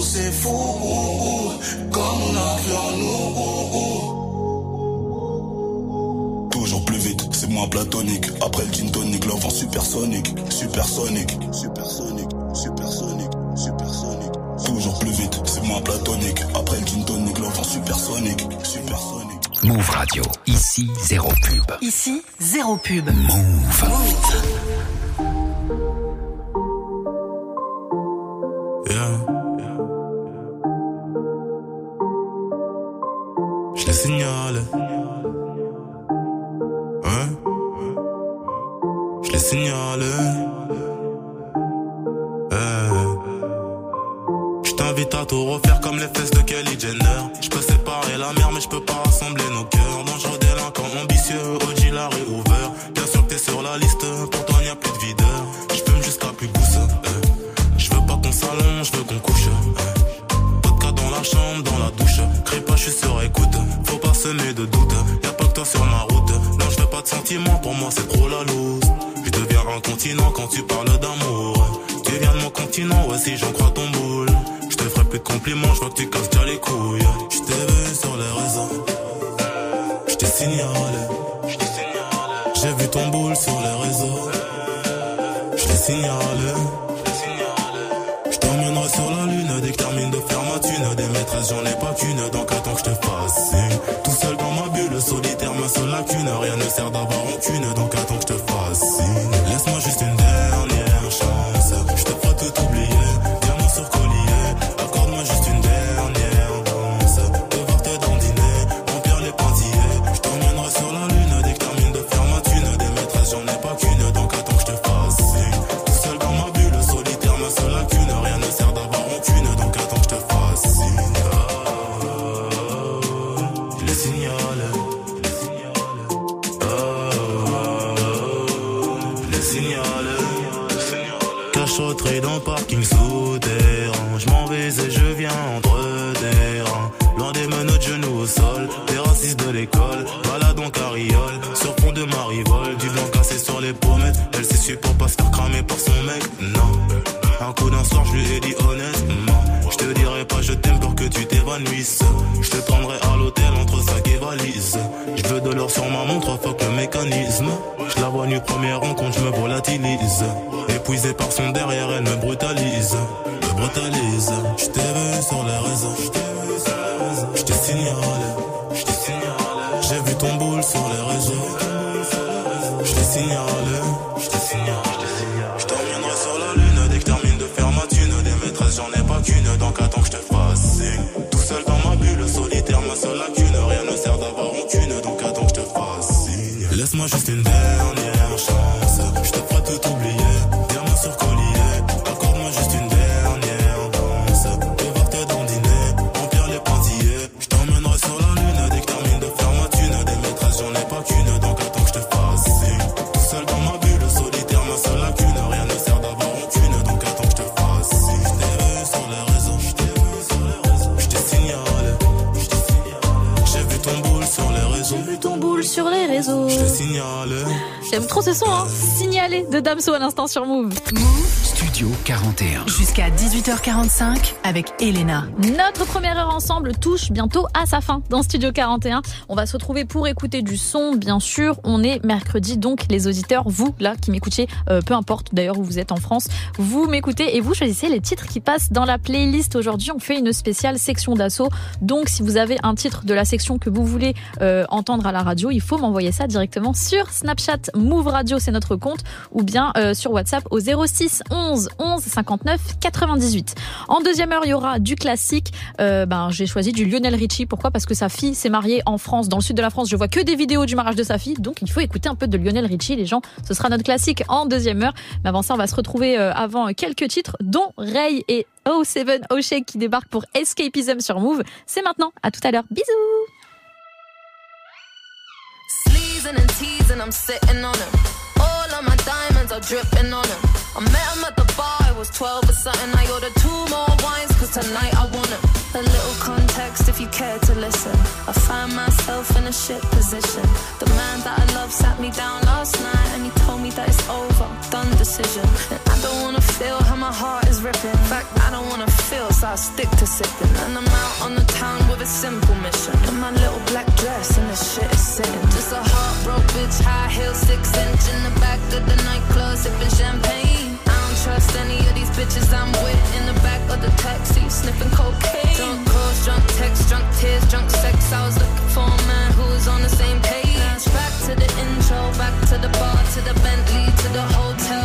C'est fou, ouh, ouh, comme on a cru en nous. Ouh, ouh. Toujours plus vite, c'est moins platonique. Après le gin tonic, en supersonique, supersonique, supersonique, supersonique, supersonique. Toujours plus vite, c'est moins platonique. Après le gin tonic, en supersonique, supersonique. Move Radio. Ici, zéro pub. Ici, zéro pub. Move. Je les signale. Ouais. Je les signale. Eh. Je t'invite t'invite à tout refaire comme les fesses de Kelly Jenner. Je peux séparer la mer, mais je peux pas rassembler nos cœurs. Dangereux délinquant, ambitieux, suis sur écoute. Faut pas semer de doute. Y'a pas que toi sur ma route. Non, je veux pas de sentiments, pour moi c'est trop la loose. Je deviens un continent quand tu parles d'amour. Tu viens de mon continent, ouais, si j'en crois ton boule. Je te ferai plus de compliments, je vois que tu casses déjà les couilles. Je t'ai vu sur les réseaux. Je t'ai signalé. J'ai vu ton boule sur les réseaux. Je t'ai signalé. Je t'emmènerai sur la lune dès que termine de faire ma thune. Des maîtresses, j'en ai Damso à l'instant sur Move. Studio 41. Jusqu'à 18h45 avec Elena. Notre première heure ensemble touche bientôt à sa fin dans Studio 41. On va se retrouver pour écouter du son, bien sûr. On est mercredi, donc les auditeurs, vous là qui m'écoutez, euh, peu importe d'ailleurs où vous êtes en France, vous m'écoutez et vous choisissez les titres qui passent dans la playlist. Aujourd'hui, on fait une spéciale section d'assaut. Donc, si vous avez un titre de la section que vous voulez euh, entendre à la radio, il faut m'envoyer ça directement sur Snapchat Move Radio, c'est notre compte, ou bien euh, sur WhatsApp au 06 11 11 59 98. En deuxième heure, il y aura du classique. Euh, ben, j'ai choisi du Lionel Richie. Pourquoi? Parce que sa fille s'est mariée en France, dans le sud de la France. Je vois que des vidéos du mariage de sa fille, donc il faut écouter un peu de Lionel Richie. Les gens, ce sera notre classique en deuxième heure. Mais avant ça, on va se retrouver euh, avant quelques titres, dont Ray et O7 O'Shake qui débarquent pour Escapism sur Move. C'est maintenant. À tout à l'heure. Bisous. All my diamonds are dripping on him. I met him at the bar, I was 12 or something. I ordered two more wines, cause tonight I want him. A little context if you care to listen. I find myself in a shit position. The man that I love sat me down last night and he told me that it's over, done decision. And I don't wanna feel how my heart is ripping. In fact, I don't wanna feel, so I stick to sipping. And I'm out on the town with a simple mission. In my little black dress and the shit is sitting. Just a heartbroken bitch, high heel, six inch in the back of the nightclub, sipping champagne. I don't trust any of these bitches I'm with in the back of the taxi, sniffing cocaine. Drunk calls, drunk texts, drunk tears, drunk sex. I was looking for a man who was on the same page. Back to the intro, back to the bar, to the Bentley, to the hotel,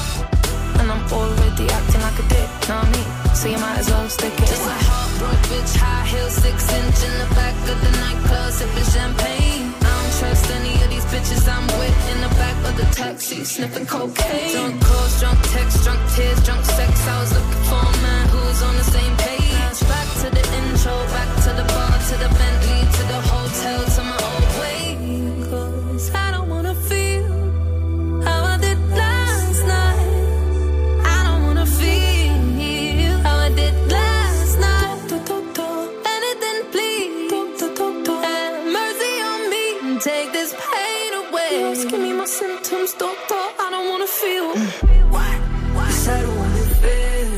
And I'm already acting like a dick, know what I mean? So you might as well stick it Just a heartbroken bitch, high heels, six inch in the back of the nightclub, sipping champagne. I don't trust any of these bitches I'm with in the back of the taxi, sniffing cocaine. Drunk calls, drunk texts, drunk tears, drunk sex. I was looking for a man who was on the same page. Back to the intro, back to the bar, to the Bentley, symptoms, doctor. I don't wanna feel. Mm. What? Yes, I don't wanna feel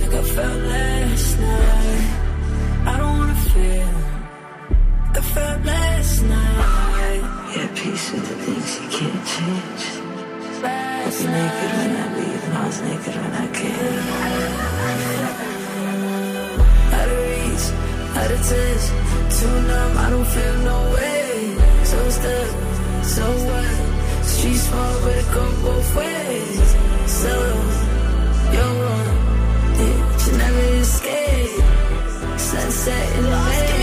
like I felt last night. I don't wanna feel like I felt last night. Yeah, peace with the things you can't change. I was naked when I leave, and I was naked when I came. Out of reach, out of touch, too numb, I don't feel no way. So stuck, so what? Street smart, but it go both ways. So, you're one, yeah, you never escape. Sunset in the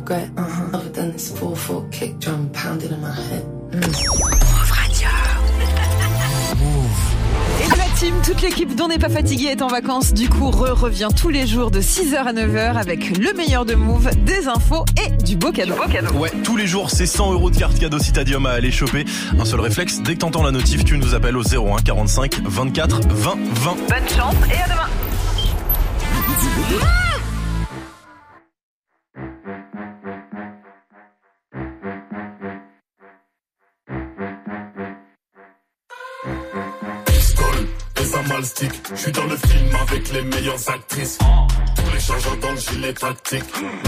regret. Uh-huh. Other than this 4-4 kick drum pounding in my head. Et la team, toute l'équipe dont n'est pas fatiguée est en vacances. Du coup, Re revient tous les jours de 6h à 9h avec le meilleur de Move, des infos et du beau cadeau. Ouais, tous les jours, c'est 100 euros de carte cadeau Citadium à aller choper. Un seul réflexe, dès que t'entends la notif, tu nous appelles au 01 45 24 20 20. Bonne chance et à demain. Je suis dans le film avec les meilleures actrices. Tous les chargeurs dans le gilet tactique.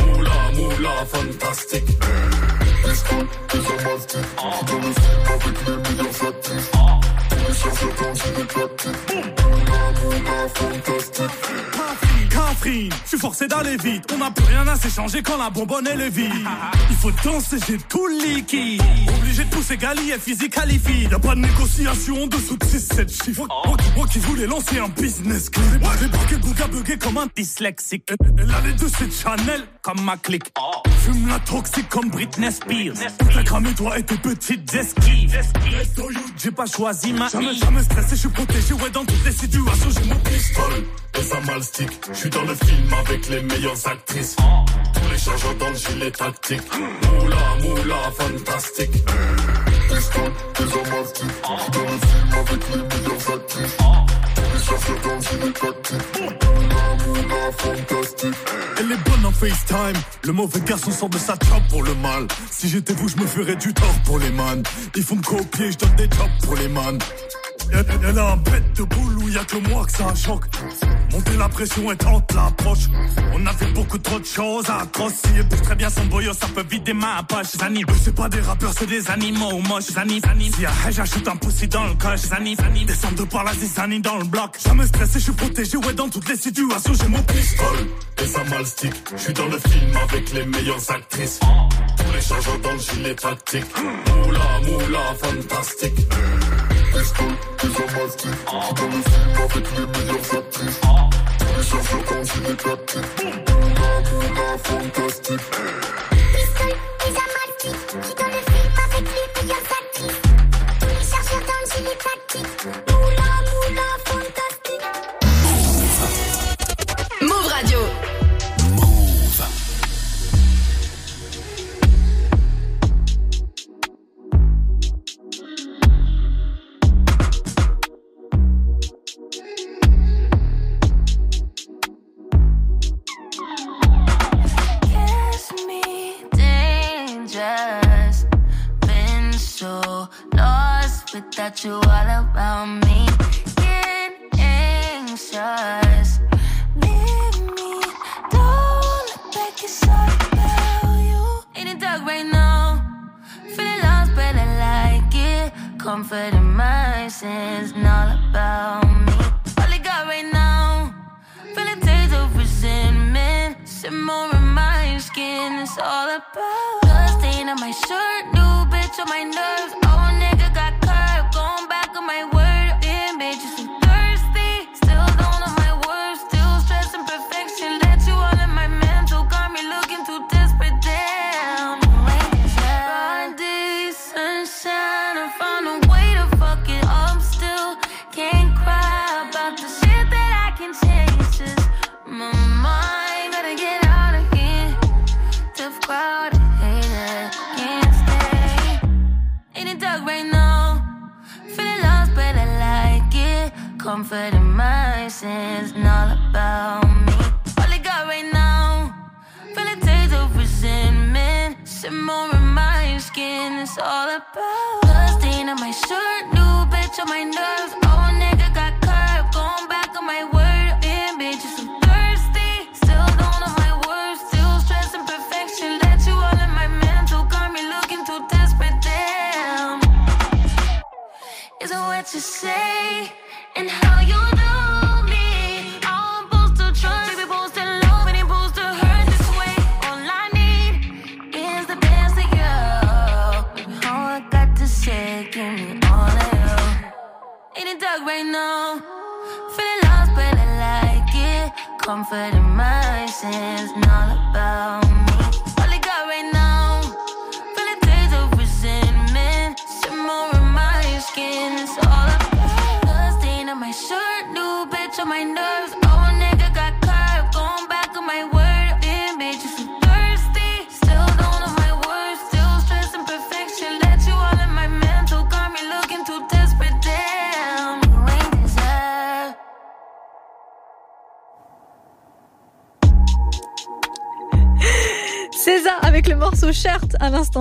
Moula, moula, fantastique. Mal stick. Je suis dans le film avec les meilleures actrices. Tous les chargeurs dans le gilet tactique. Moula, moula, fantastique. Je suis forcé d'aller vite. On n'a plus rien à s'échanger quand la bonbonne est vide. Il faut danser, j'ai tout liquide. Obligé de pousser Gali et physique qualifie. Y'a pas de négociation en dessous de 6-7 chiffres. Moi, qui- voulais lancer un business clé. J'ai bloqué le bouga bugué comme un dyslexique. Elle a les deux, c'est Chanel comme ma clique. Fume la toxique comme Britney Spears. T'as cramé toi et tes petites esquives. J'ai pas choisi ma Jamais, jamais stressé, je suis protégé. Ouais, dans toutes les situations, j'ai mon Pistole, et ça mal stick. Je suis dans le film avec les meilleures actrices. Tous les chargeurs dans le gilet tactique. Moula, moula, fantastique. Pistole, et ça mal stick. Je suis dans le film avec les meilleures actrices. Dans fantastique. Elle est bonne en FaceTime. Le mauvais garçon sort de sa job pour le mal. Si j'étais vous, je me ferais du tort pour les man. Ils font me copier, je donne des jobs pour les man. Elle, elle- a un bête de boule où y a que moi que ça choque. Monter la pression et tente l'approche. On a fait beaucoup trop de choses atroces. Si il bouge très bien son boyau, ça peut vider ma poche. Zani, eux, c'est pas des rappeurs, c'est des animaux moches. Zani, Zani, si j'ajoute un poussi dans le coche. Zani, Zani, descends de par la zizanie dans le bloc. Jamais stressé, je suis protégé, ouais, dans toutes les situations, j'ai mon pistolet. Et ça mal stick, je suis dans le film avec les meilleures actrices. Tous les chargeurs dans le gilet tactique. Moula, moula, fantastique. Pistol, et ça mal stick, dans le film avec les meilleures actrices. Tous les chargeurs dans le gilet tactique. Moula, moula, fantastique.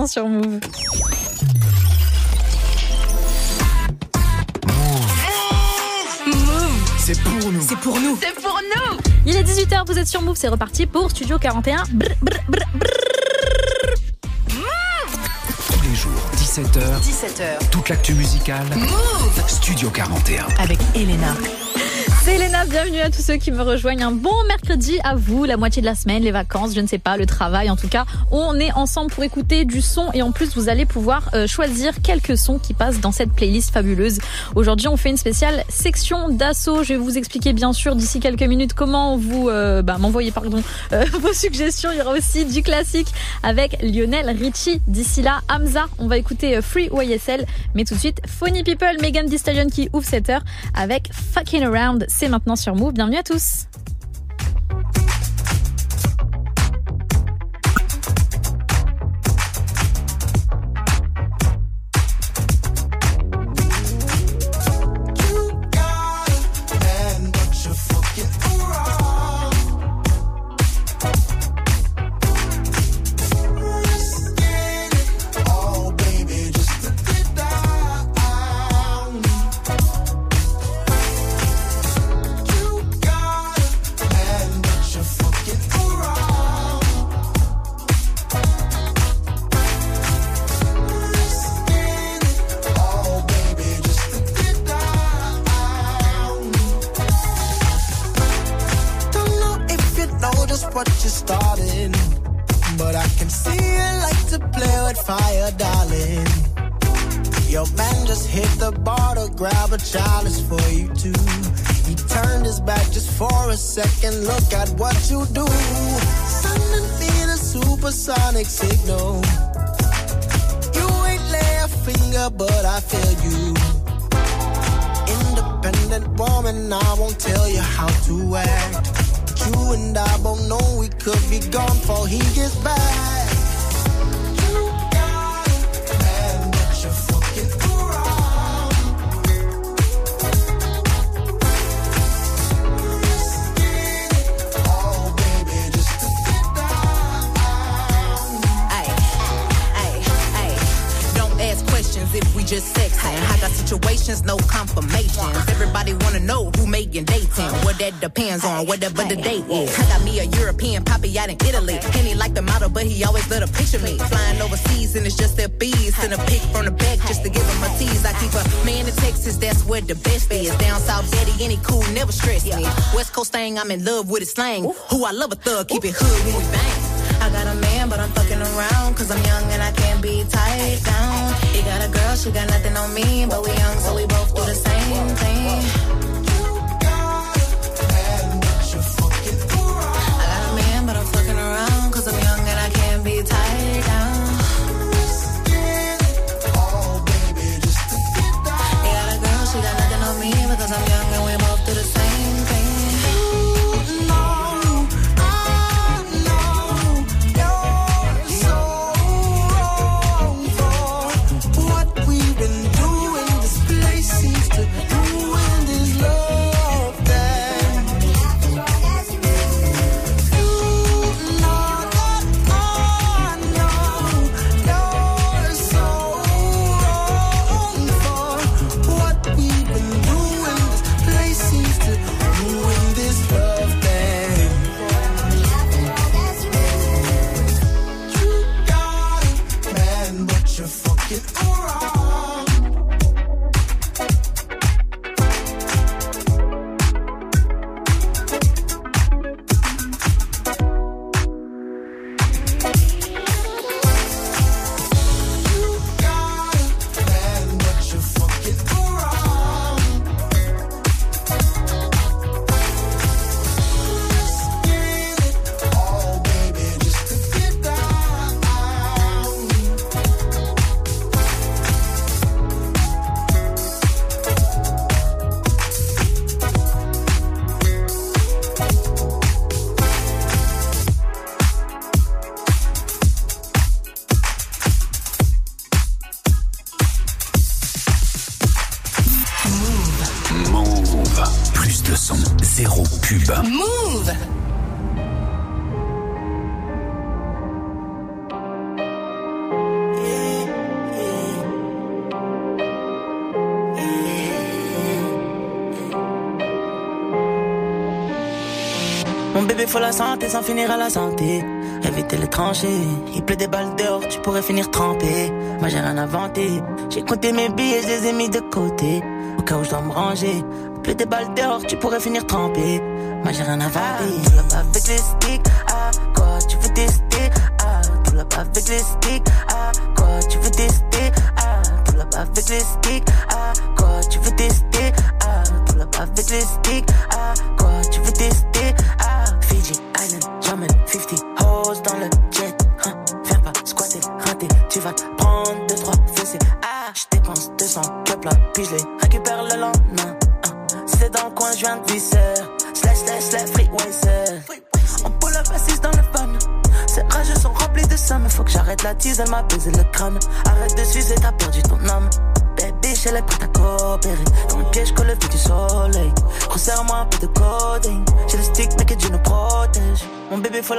Sur Move. C'est pour nous. C'est pour nous. C'est pour nous Il est 18h, vous êtes sur Move, c'est reparti pour Studio 41. Brr, brr, brr, brr. Tous les jours, 17h. 17h. Toute l'actu musicale. Move Studio 41. Avec Elena. C'est Elena, bienvenue à tous ceux qui me rejoignent. Un bon mercredi à vous, la moitié de la semaine, les vacances, je ne sais pas, le travail. En tout cas, on est ensemble pour écouter du son et en plus, vous allez pouvoir euh, choisir quelques sons qui passent dans cette playlist fabuleuse. Aujourd'hui, on fait une spéciale section d'assaut. Je vais vous expliquer bien sûr d'ici quelques minutes comment vous euh, bah, m'envoyer pardon euh, vos suggestions. Il y aura aussi du classique avec Lionel Richie. D'ici là, Hamza, on va écouter euh, Free YSL. Mais tout de suite, Funny People, Megan Thee qui ouvre cette heure avec Fucking Around. C'est maintenant sur Move. Bienvenue à tous. with his slang. Ooh. Who I love a thug, keep Ooh. it hood faut la santé sans finir à la santé. Éviter les tranchées, il pleut des balles dehors, tu pourrais finir trempé. Moi j'ai rien inventé, j'ai compté mes billets, je les ai mis de côté. Au cas où je dois me ranger, il pleut des balles dehors, tu pourrais finir trempé. Moi j'ai rien inventé. Tout là-bas avec les sticks, à quoi tu veux tester? Ah, tout là-bas avec les sticks, à quoi tu veux tester? Ah, tout là-bas avec les sticks,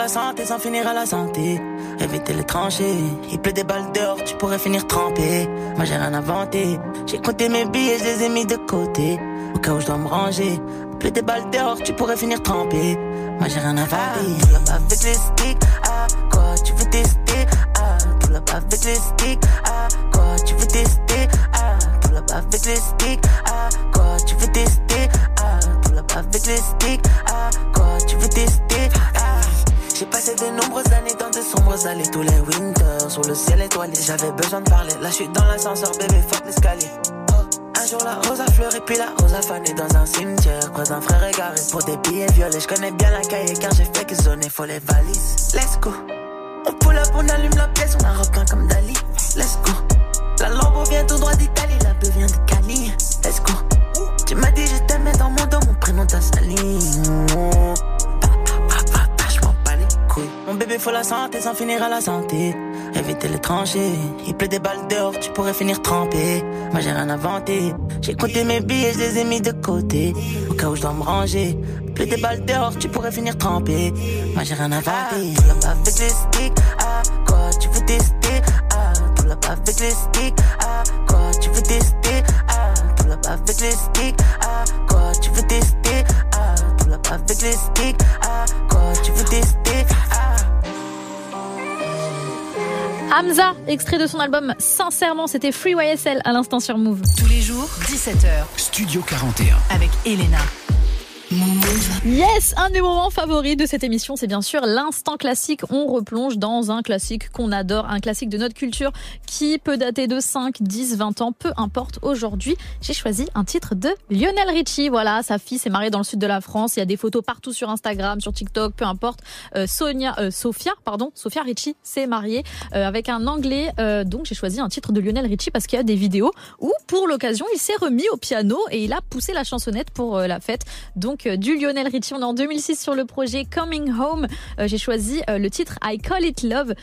la santé sans finir à la santé. Éviter les tranchées, il pleut des balles dehors, tu pourrais finir trempé. Moi j'ai rien inventé, j'ai compté mes billets, je les ai mis de côté. Au cas où je dois me ranger, plus des balles dehors, tu pourrais finir trempé. Moi j'ai rien à inventé. Ah. Pull up avec les sticks, ah quoi tu veux tester, ah pull up avec les sticks, ah quoi tu veux tester, ah pull up avec les sticks, ah quoi tu veux tester, ah pull up avec les sticks, ah quoi tu veux tester? J'ai passé de nombreuses années dans de sombres allées, tous les winters, sur le ciel étoilé. J'avais besoin de parler, là je suis dans l'ascenseur, bébé, fuck l'escalier. Un jour la rose a fleuri, puis la rose a fané dans un cimetière. Près d'un frère égaré pour des billets violets. Je connais bien la cahier car j'ai fait que zoner, faut les valises. Let's go. On pull up, on allume la pièce, on a repeint comme Dali. Let's go. La Lambo vient tout droit d'Italie, la peu vient de Cali. Let's go. Tu m'as dit je t'aimais dans mon dos, mon prénom t'a sali. Mon bébé faut la santé sans finir à la santé. Éviter les tranchées. Il pleut des balles dehors, tu pourrais finir trempé. Moi j'ai rien inventé. J'ai compté mes billets, je les ai mis de côté. Au cas où je dois me ranger. Il pleut des balles dehors, tu pourrais finir trempé. Moi j'ai rien inventé. Tout là-bas avec les sticks. Ah, quoi, tu veux tester? Ah, tout là-bas avec les sticks. Ah, quoi, tu veux tester? Ah, tout là-bas avec les sticks. Ah, quoi, tu veux tester? Ah, tout là-bas avec les sticks. Ah, tu veux tester? Ah. Hamza, extrait de son album Sincèrement, c'était Free YSL à l'instant sur Move. Tous les jours, 17h. Studio 41. Avec Elena. Yes, un des moments favoris de cette émission, c'est bien sûr l'instant classique. On replonge dans un classique qu'on adore, un classique de notre culture qui peut dater de 5, 10, 20 ans, peu importe. Aujourd'hui, j'ai choisi un titre de Lionel Richie. Voilà, sa fille s'est mariée dans le sud de la France. Il y a des photos partout sur Instagram, sur TikTok, peu importe. Euh, Sonia, euh, Sophia, pardon, Sophia Richie s'est mariée euh, avec un Anglais. Donc j'ai choisi un titre de Lionel Richie parce qu'il y a des vidéos où, pour l'occasion, il s'est remis au piano et il a poussé la chansonnette pour la fête. Donc euh, du Lionel Richie, on est en 2006 sur le projet Coming Home. Euh, j'ai choisi euh, le titre I Call It Love.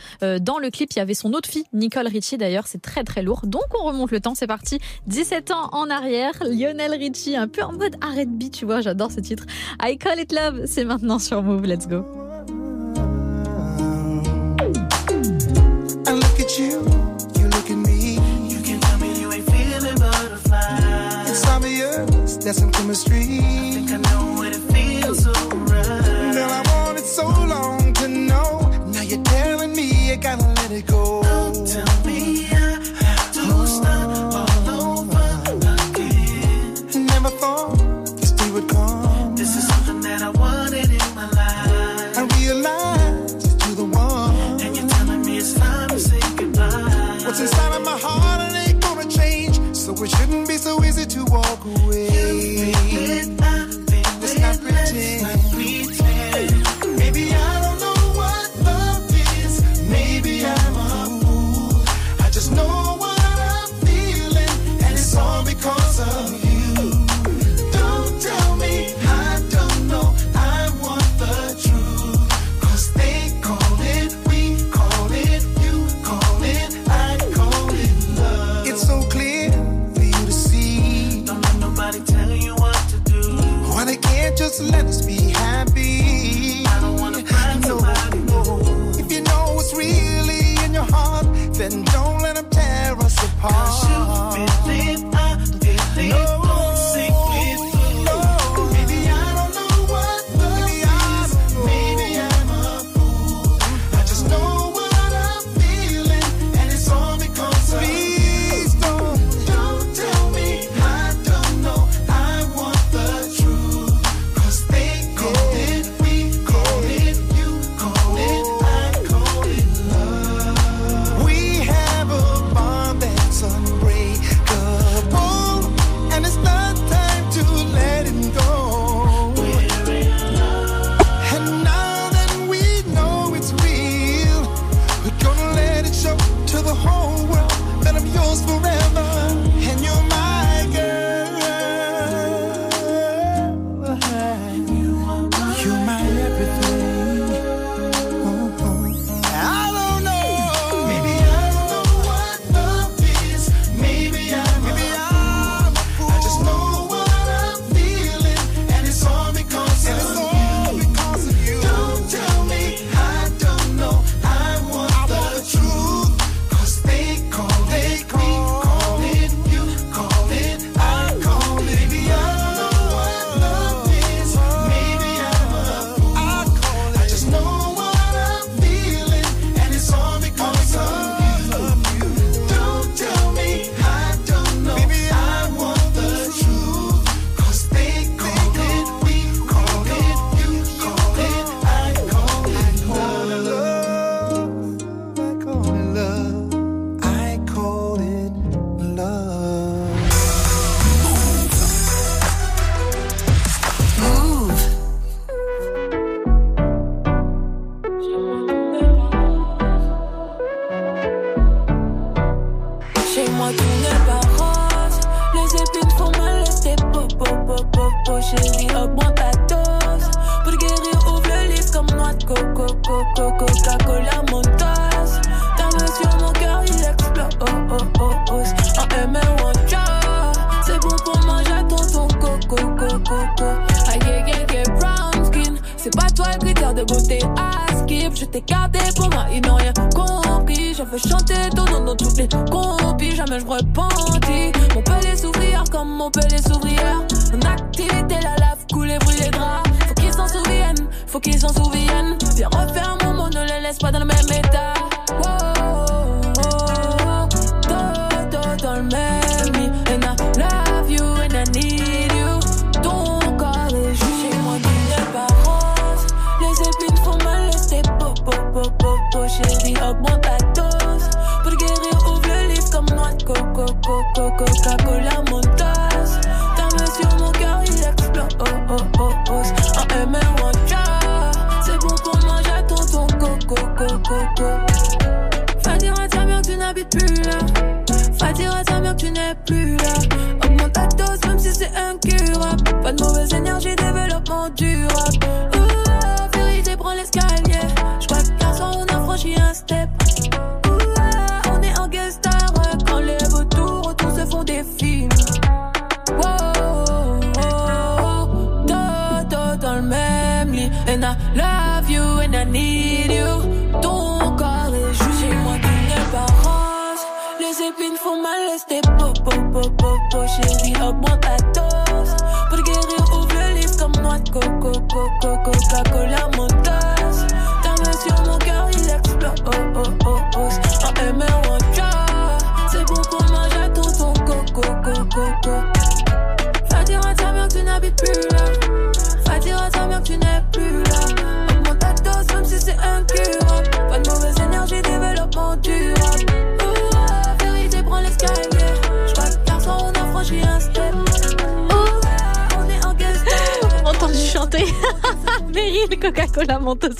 Dans le clip, il y avait son autre fille, Nicole Richie d'ailleurs. C'est très très lourd. Donc on remonte le temps, c'est parti. 17 ans en arrière, Lionel Richie, un peu en mode R&B, tu vois. J'adore ce titre. I Call It Love, c'est maintenant sur Move. Let's go. It's obvious there's some chemistry. I think I know what it feels so right. Girl, I wanted so long to know. Now you're telling me you gotta let it go. Don't tell me I have to start all over again. Never thought this day would come. This is something that I wanted in my life. I realized that you're the one. And you're telling me it's time to say goodbye. What's inside of my heart it ain't gonna change. So it shouldn't be to walk away.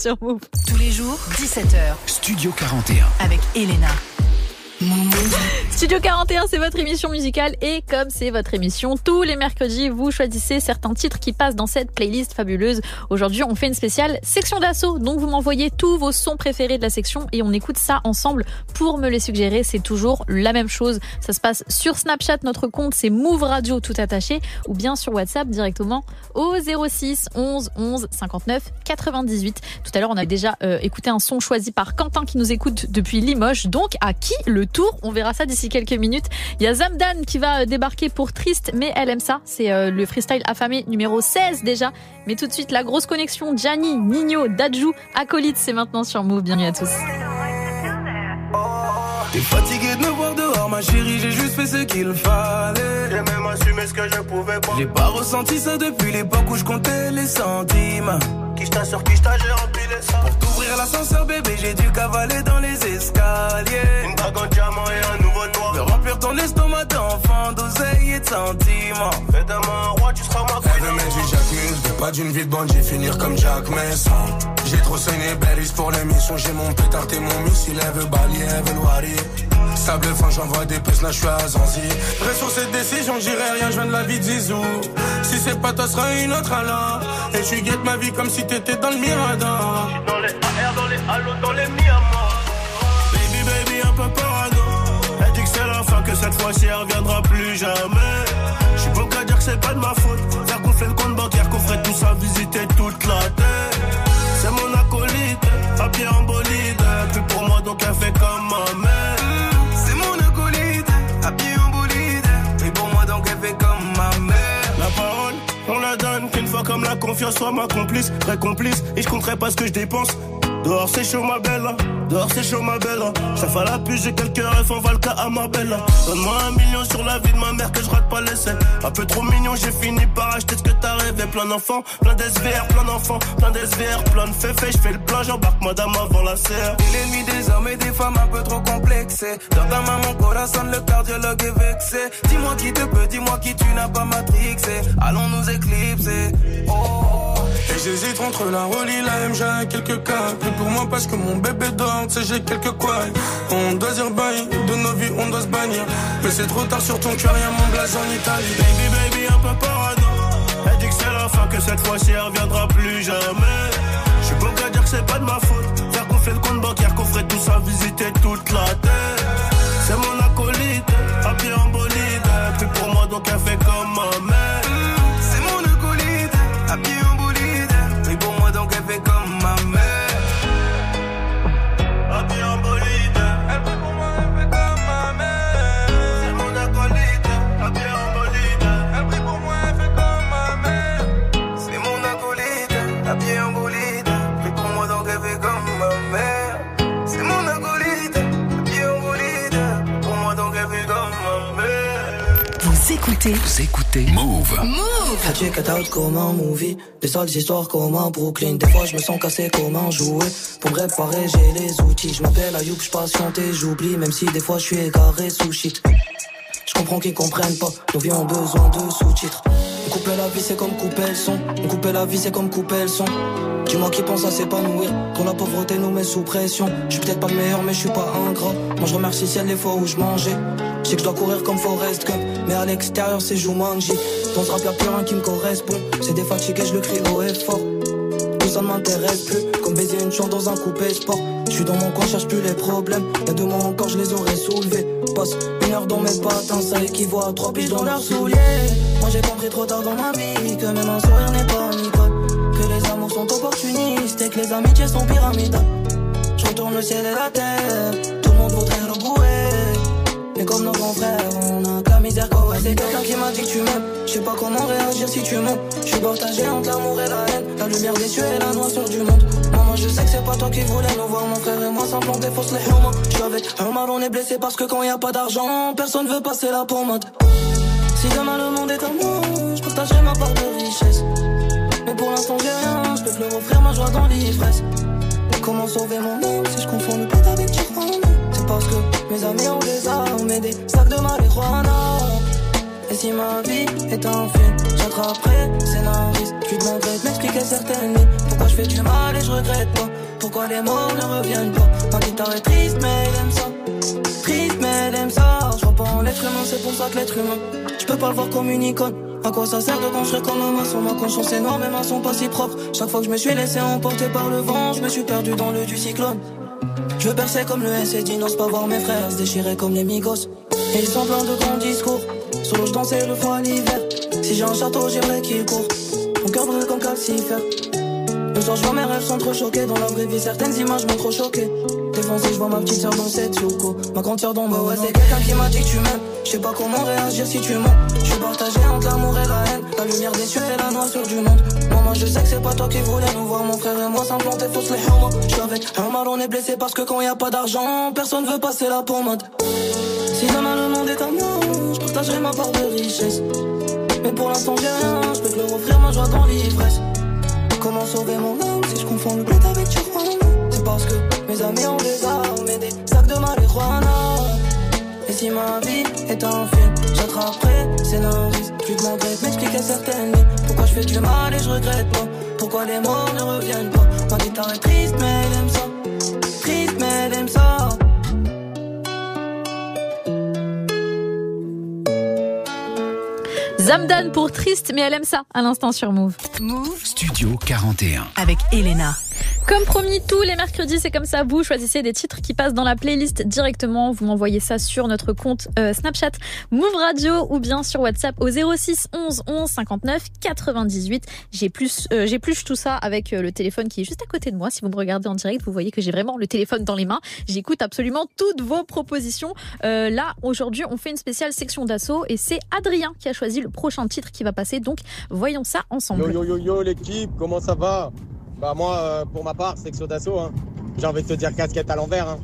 Sur Move. Tous les jours, 17h. Studio 41. Avec Elena. Studio 41, c'est votre émission musicale et comme c'est votre émission, tous les mercredis, vous choisissez certains titres qui passent dans cette playlist fabuleuse. Aujourd'hui, on fait une spéciale section d'assaut, donc vous m'envoyez tous vos sons préférés de la section et on écoute ça ensemble pour me les suggérer. C'est toujours la même chose. Ça se passe sur Snapchat, notre compte c'est Move Radio tout attaché ou bien sur WhatsApp directement au 06 11 11 59 98. Tout à l'heure, on a déjà euh, écouté un son choisi par Quentin qui nous écoute depuis Limoges. Donc à qui le tour? On verra ça d'ici quelques minutes. Il y a Zamdan qui va euh, débarquer pour Triste, mais elle aime ça. C'est euh, le freestyle affamé numéro 16 déjà. Mais tout de suite, la grosse connexion. Gianni, Nino, Dadju, Acolyte, c'est maintenant sur Move. Bienvenue à tous. T'es fatigué de me voir dehors, ma chérie, j'ai juste fait ce qu'il fallait. J'ai même assumé ce que je pouvais pas. J'ai pas ressenti ça depuis l'époque où je comptais les centimes. Qui sur qui j'ai rempli les sangs. Pour t'ouvrir l'ascenseur, bébé, j'ai dû cavaler dans les escaliers. Une en diamant et ton estomac d'enfant, d'oseille et de sentiments. Fais de moi un roi, tu seras ma Elle veut mettre du Jack Muse, pas d'une vie de bandit, finir comme Jack Messon. J'ai trop saigné Berries pour l'émission, j'ai mon pétard et mon missile, elle veut balayer, elle veut loirer. Sable fin, j'envoie des puces, là je suis à Zanzi. Reste sur cette décision, j'irai rien, je viens de la vie de Zizou. Si c'est pas toi, sera une autre alors. Et tu guettes ma vie comme si t'étais dans le Mirador. Dans les AR, dans les halos, dans les Miamas. Confiance soit ma complice, très complice. Et je compterai pas ce que je dépense. Dehors c'est chaud ma belle, dehors c'est chaud ma belle. Ça fait la puce, j'ai quelques rêves, on va le cas à ma belle. Donne-moi un million sur la vie de ma mère que je rate pas l'essai. Un peu trop mignon, j'ai fini par acheter ce que t'as rêvé. Plein d'enfants, plein d'SVR, plein d'enfants, plein d'SVR, plein de féfés. Je fais le plein, j'embarque madame avant la serre. Et l'ennemi des hommes et des femmes un peu trop complexés. Dans ta main, mon corazon, le cardiologue est vexé. Dis-moi qui te peut, dis-moi qui tu n'as pas matrixé. Allons nous éclipser. Oh. Et j'hésite entre la Rolly, la MJ quelques cas. Plus pour moi parce que mon bébé dort, sais, j'ai quelques couilles. On doit dire bye, de nos vies, on doit se bannir. Mais c'est trop tard sur ton cœur, y'a mon blaze en Italie. Baby, baby, un peu parano. Elle dit que c'est la fin, que cette fois-ci elle reviendra plus jamais. J'suis beau qu'à dire que c'est pas de ma faute. Faire fait le compte bancaire qu'on ferait tous à visiter toute la terre. C'est mon acolyte, habillé en bolide. Plus pour moi, donc elle fait comme écoutez Vous écoutez. Move. I check it out comme un movie. Des sales histoires comme un Brooklyn. Des fois je me sens cassé comme un jouet Pour me réparer j'ai les outils. Je m'appelle Ayoub, je patiente et j'oublie. Même si des fois je suis égaré sous shit. Je comprends qu'ils comprennent pas. Nos vies ont besoin de sous-titres. Couper la vie c'est comme couper le son. Couper la vie c'est comme couper le son Dis-moi qui pense à s'épanouir. Quand la pauvreté nous met sous pression. Je suis peut-être pas le meilleur mais je suis pas ingrat. Moi je remercie ciel les fois où je mangeais. Je sais que je dois courir comme Forrest Gump. Mais à l'extérieur c'est Jumanji. Dans ce rap y'a plus rien qui me correspond. C'est des fatigues et je le crie haut et fort. Tout ça ne m'intéresse plus. Comme baiser une chambre dans un coupé sport. Je suis dans mon coin, cherche plus les problèmes. Y'a deux mois encore je les aurais soulevés. Passe une heure dans mes patins Ça équivaut à trois piges dans leurs souliers. Moi j'ai compris trop tard dans ma vie Que même un sourire n'est pas opportunistes Et que les amitiés sont pyramidales Je retourne le ciel et la terre Tout le monde voudrait le brouer Mais comme nos grands frères, on a la misère quoi C'est quelqu'un qui m'a dit que tu m'aimes. Je sais pas comment réagir si tu mens Je suis partagé entre l'amour et la haine. La lumière des cieux et la noirceur du monde. Maman je sais que c'est pas toi qui voulais nous voir Mon frère et moi s'implanter fausse les humains Je suis avec un mal on est blessé parce que quand y a pas d'argent Personne veut passer la pommade. Si demain le monde est à moi Je partagerai ma part de richesse. Mais pour l'instant j'ai ma joie dans l'ivresse Comment sauver mon âme si je confonds le pète avec Tijuana C'est parce que mes amis ont des armes et des sacs de marijuana. Et si ma vie est un film, j'attraperai scénariste. Je lui demanderai de m'expliquer certaines lignes. Pourquoi je fais du mal et je regrette pas? Pourquoi les morts ne reviennent pas? Ma guitare est triste mais elle aime ça. Triste mais elle aime ça. Je crois pas en l'être humain, c'est pour ça que l'être humain. Je peux pas le voir comme une icône à quoi ça sert de construire comme un maçon? Ma conscience est noire, mes mains sont pas si propres. Chaque fois que je me suis laissé emporter par le vent Je me suis perdu dans le du cyclone. Je percer comme le SED, n'ose pas voir mes frères Se déchirer comme les migos. Et ils sont pleins de grands discours. Solo je dansais le froid l'hiver. Si j'ai un château j'aimerais qu'il court. Mon cœur brûle comme calcifère Le soir je vois mes rêves sont trop choqués Dans la vraie vie certaines images m'ont trop choqué Défoncé je vois ma petite soeur dans cette Yoko. Ma grande soeur dans ma ouais c'est quelqu'un qui m'a dit que tu m'aimes. Je sais pas comment réagir si tu mens. Je suis partagé entre l'amour et la haine. La lumière des cieux et la noirceur du monde. Maman je sais que c'est pas toi qui voulais nous voir Mon frère et moi s'implanter fausse les humains Je suis avec un mal on est blessé parce que quand y a pas d'argent Personne veut passer la pommade Si demain le monde est à moi Je partagerai ma part de richesse. Mais pour l'instant j'ai rien Je peux te leur offrir ma joie dans l'ivresse Comment sauver mon âme si je confonds le bled avec C'est parce que mes amis ont des armes et des sacs de marijuana. Et si ma vie est un film, j'attraperai scénariste. Je lui demanderai de m'expliquer certaines lignes. Pourquoi je fais du mal et je regrette pas? Pourquoi les morts ne reviennent pas? Ma guitare est triste mais elle aime ça. Triste mais elle aime ça. Zamdan pour Triste, mais elle aime ça. À l'instant sur Move. Move. Studio 41. avec Elena. Comme promis, tous les mercredis, c'est comme ça. Vous choisissez des titres qui passent dans la playlist directement. Vous m'envoyez ça sur notre compte euh, Snapchat Move Radio ou bien sur WhatsApp au 06 11 11 59 98. J'ai plus, euh, plus tout ça avec euh, le téléphone qui est juste à côté de moi. Si vous me regardez en direct, vous voyez que j'ai vraiment le téléphone dans les mains. J'écoute absolument toutes vos propositions. Euh, là, aujourd'hui, on fait une spéciale section d'assaut et c'est Adrien qui a choisi le prochain titre qui va passer. Donc, voyons ça ensemble. Yo yo yo yo l'équipe, comment ça va? Bah moi euh, pour ma part, section d'assaut, hein. j'ai envie de te dire casquette à l'envers, hein.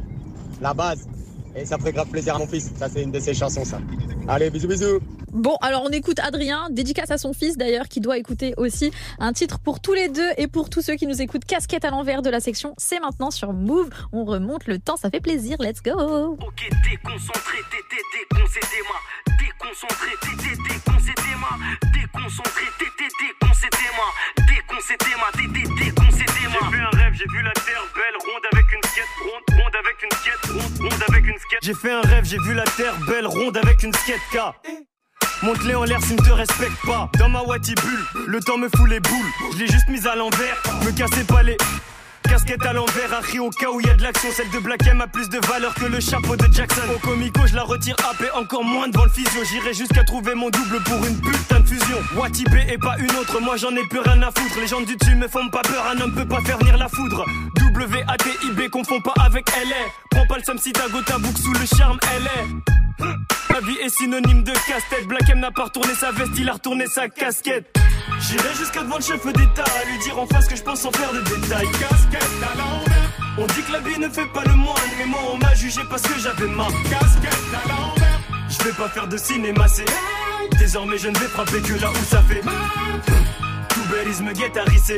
la base. Et ça ferait grave plaisir à mon fils, ça c'est une de ses chansons ça. Allez bisous bisous Bon, alors on écoute Adrien, dédicace à son fils d'ailleurs, qui doit écouter aussi un titre pour tous les deux et pour tous ceux qui nous écoutent casquette à l'envers de la section. C'est maintenant sur Move. On remonte le temps, ça fait plaisir. Let's go. Ok, déconcentré, t'étais déconcentré, moi. Déconcentré, J'ai vu un rêve, j'ai vu la terre belle, ronde avec une skate, ronde, ronde avec une skate, ronde, ronde avec une skate. J'ai fait un rêve, j'ai vu la terre belle, ronde avec une skate K. Monte-les en l'air s'ils ne te respectent pas. Dans ma Wati bulle, le temps me fout les boules. Je l'ai juste mise à l'envers, me cassez pas les. Casquette à l'envers, Harry au cas où y a de l'action. Celle de Black M a plus de valeur que le chapeau de Jackson. Au comico, je la retire AP encore moins devant le physio. J'irai jusqu'à trouver mon double pour une putain de fusion. Watibé et pas une autre, moi j'en ai plus rien à foutre. Les gens du dessus me font pas peur, un homme peut pas faire venir la foudre. W-A-T-I-B, confond pas avec LA. Prends pas le seum si ta go ta boucle sous le charme, LA. Ma vie est synonyme de casse-tête. Black M n'a pas retourné sa veste, il a retourné sa casquette. J'irai jusqu'à devant le chef d'État à lui dire en face que je pense sans faire de détails. Casquette à. On dit que la vie ne fait pas le moine, mais moi on m'a jugé parce que j'avais ma casquette à l'envers. Je vais pas faire de cinéma, c'est Désormais je ne vais frapper que là où ça fait Tout guette à risser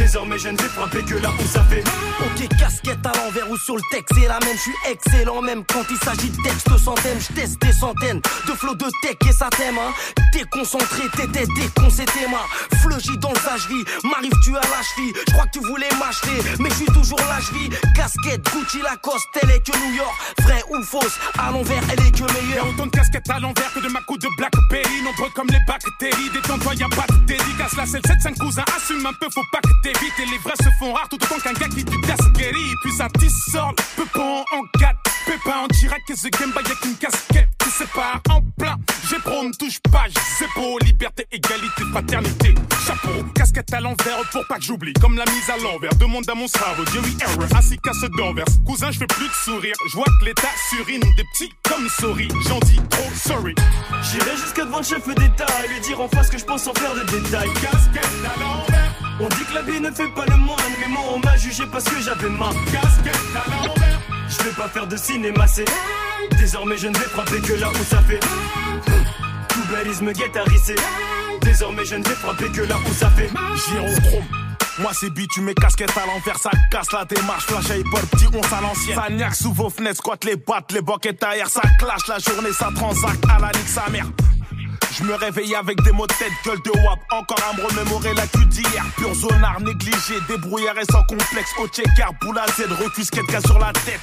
Désormais je ne vais frapper que là où ça fait Ok, casquette à l'envers ou sur le texte, c'est la même, je suis excellent même quand il s'agit de texte centaines, je teste des centaines de flots de tech et ça t'aime, hein. Déconcentré, t'étais décon, c'était ma fleugie dans le vie M'arrives-tu à la cheville Je crois que tu voulais m'acheter, mais je suis toujours la cheville. Casquette, Gucci, Lacoste, elle est que New York. Vrai ou fausse, à l'envers, elle est que meilleure. Autant de casquettes à l'envers que de ma coupe de Blackberry. Nombreux comme les bactéries, détends-toi, y'a pas de dédicace. Là, c'est le 7-5 cousin, assume un peu, faut pas que t'évites. Et les vrais se font rares tout autant qu'un gars qui du Gasquerie. Puis ça tissort, peu en 4. Pépin en direct, que The Game y'a qu'une casquette qui sépare en plein. J'ai pro, me touche pas, j'ai beau. Liberté, égalité, fraternité. Chapeau, casquette à l'envers pour pas que j'oublie. Comme la mise à l'envers, demande à mon cerveau, Jerry Error, ainsi qu'à ce d'envers. Cousin, je fais plus de sourire. Je vois que l'état surine des petits comme sorry. J'en dis trop sorry. J'irai jusqu'à devant le chef d'État et lui dire en face que je pense sans faire de détails. Casquette à l'envers. On dit que la vie ne fait pas le moine, mais moi on m'a jugé parce que j'avais ma casquette à l'envers. Je vais pas faire de cinéma, c'est Désormais je ne vais frapper que là où ça fait Tout bellisme guette à risser Désormais je ne vais frapper que là où ça fait Girochrome moi c'est bi, tu mets casquette à l'envers, ça casse la démarche, flash hyper petit, on à l'ancienne. Ça niaque sous vos fenêtres, squat les battes, les boquettes air, ça clash la journée, ça transacte à la nique sa mère. Je me réveille avec des mots de tête, gueule de wap. Encore à me remémorer la cul d'hier. Pur zonard, négligé, débrouillard et sans complexe. Au checker, boule à Z, recus, cas sur la tête.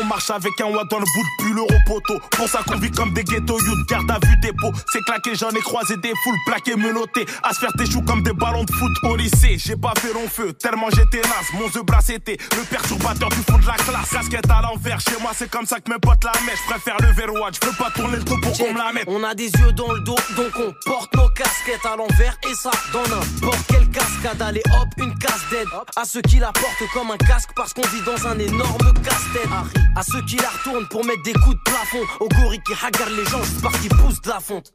On marche avec un watt dans le bout de pull, euro poteau. Pour ça qu'on vit comme des ghettos, youth, garde à vue dépôt. C'est claqué, j'en ai croisé des foules, plaquées, menottées. À se faire tes choux comme des ballons de foot au lycée. J'ai pas fait long feu, tellement j'étais naze. Mon The Brass était le perturbateur du fond de la classe. Casquette à l'envers, chez moi c'est comme ça que mes potes la mettent. Je préfère le verrouage, je peux pas tourner le dos pour qu'on me la mette. On a des yeux dans le dos, donc on porte nos casquettes à l'envers. Et ça, dans n'importe quelle cascade. Allez hop, une casse d'aide. À ceux qui la portent comme un casque parce qu'on vit dans un énorme casse-tête. À ceux qui la retournent pour mettre des coups de plafond. Au gorille qui hagarde les gens juste parce qu'ils poussent de la fonte.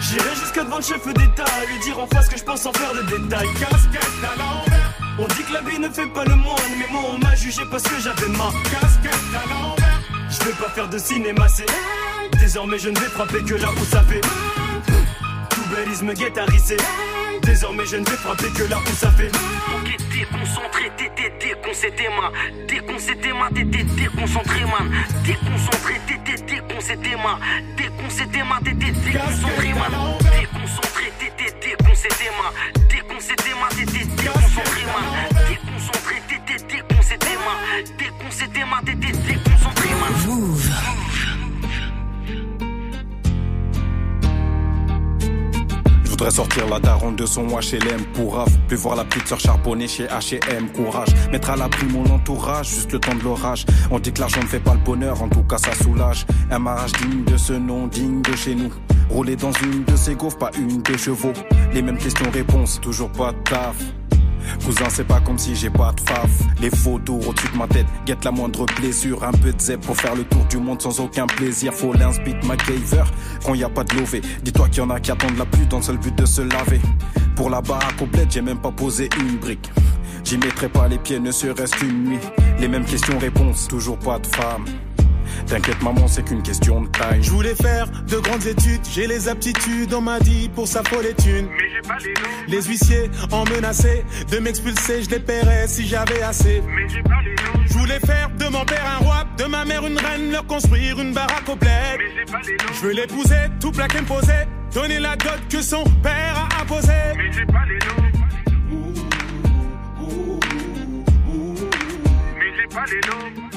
J'irai jusqu'à devant le chef d'État à lui dire en face que je pense sans faire de détails. Casquette à l'envers. On dit que la vie ne fait pas le moine, mais moi on m'a jugé parce que j'avais ma casquette à l'envers. Je vais pas faire de cinéma, c'est Désormais je ne vais frapper que là où ça fait Tout bellisme guette à risser Désormais je ne vais frapper que là où ça fait déconcentré, t'étais déconcentré man. Déconcentré man, t'étais déconcentré man. Déconcentré, t'étais déconcentré man. Déconcentré man, t'étais déconcentré man. Déconcentré, t'étais déconcentré man. Déconcentré man, t'étais déconcentré man. Déconcentré, t'étais déconcentré man. Déconcentré man, t'étais déconcentré man. Move voudrais sortir la daronne de son HLM pour raf. Plus voir la petite sœur charbonner chez HM. Courage, mettre à l'abri mon entourage, juste le temps de l'orage. On dit que l'argent ne fait pas le bonheur, en tout cas ça soulage. Un mariage digne de ce nom, digne de chez nous. Rouler dans une de ces gaufres, pas une de chevaux. Les mêmes questions-réponses, toujours pas de taf. Cousin, c'est pas comme si j'ai pas de faf. Les photos au-dessus de ma tête, guette la moindre blessure. Un peu de zèbre pour faire le tour du monde sans aucun plaisir. Faut l'inspit MacGyver quand y a pas de lové. Dis-toi qu'il y en a qui attendent la pluie dans le seul but de se laver. Pour la barre complète, j'ai même pas posé une brique. J'y mettrai pas les pieds, ne serait-ce qu'une nuit. Les mêmes questions-réponses, toujours pas de femme. T'inquiète maman, c'est qu'une question de taille. Je voulais faire de grandes études, j'ai les aptitudes, on m'a dit pour sa folle étude. Mais j'ai pas les noms. Les huissiers en menaçaient de m'expulser, je les paierais si j'avais assez. Mais j'ai pas les noms. Je voulais faire de mon père un roi, de ma mère une reine, leur construire une baraque au bled. Mais j'ai pas les noms. Je veux l'épouser, tout plaquer me poser, donner la dot que son père a imposée. Mais j'ai pas les noms. Mais j'ai pas les noms.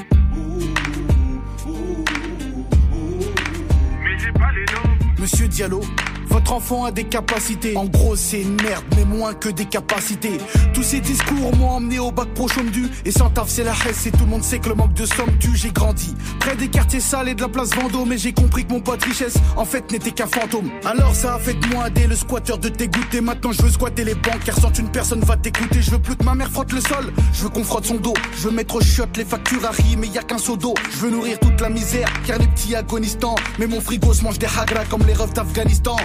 Principally no Monsieur Diallo, Votre enfant a des capacités. En gros, c'est une merde, mais moins que des capacités. Tous ces discours m'ont emmené au bac pro du. Et sans taf, c'est la hesse. Et tout le monde sait que le manque de somme tue. J'ai grandi près des quartiers sales et de la place Vendôme. Mais j'ai compris que mon pote richesse, en fait, n'était qu'un fantôme. Alors ça a fait de moi dès le squatteur de t'égoûter. Maintenant, je veux squatter les banques. Car sans une personne va t'écouter. Je veux plus que ma mère frotte le sol. Je veux qu'on frotte son dos. Je veux mettre au shot les factures à riz, mais y a qu'un seau d'eau. Je veux nourrir toute la misère, car les petits agonisants. Mais mon frigo se mange des hagra comme les refs d'Afghanistan.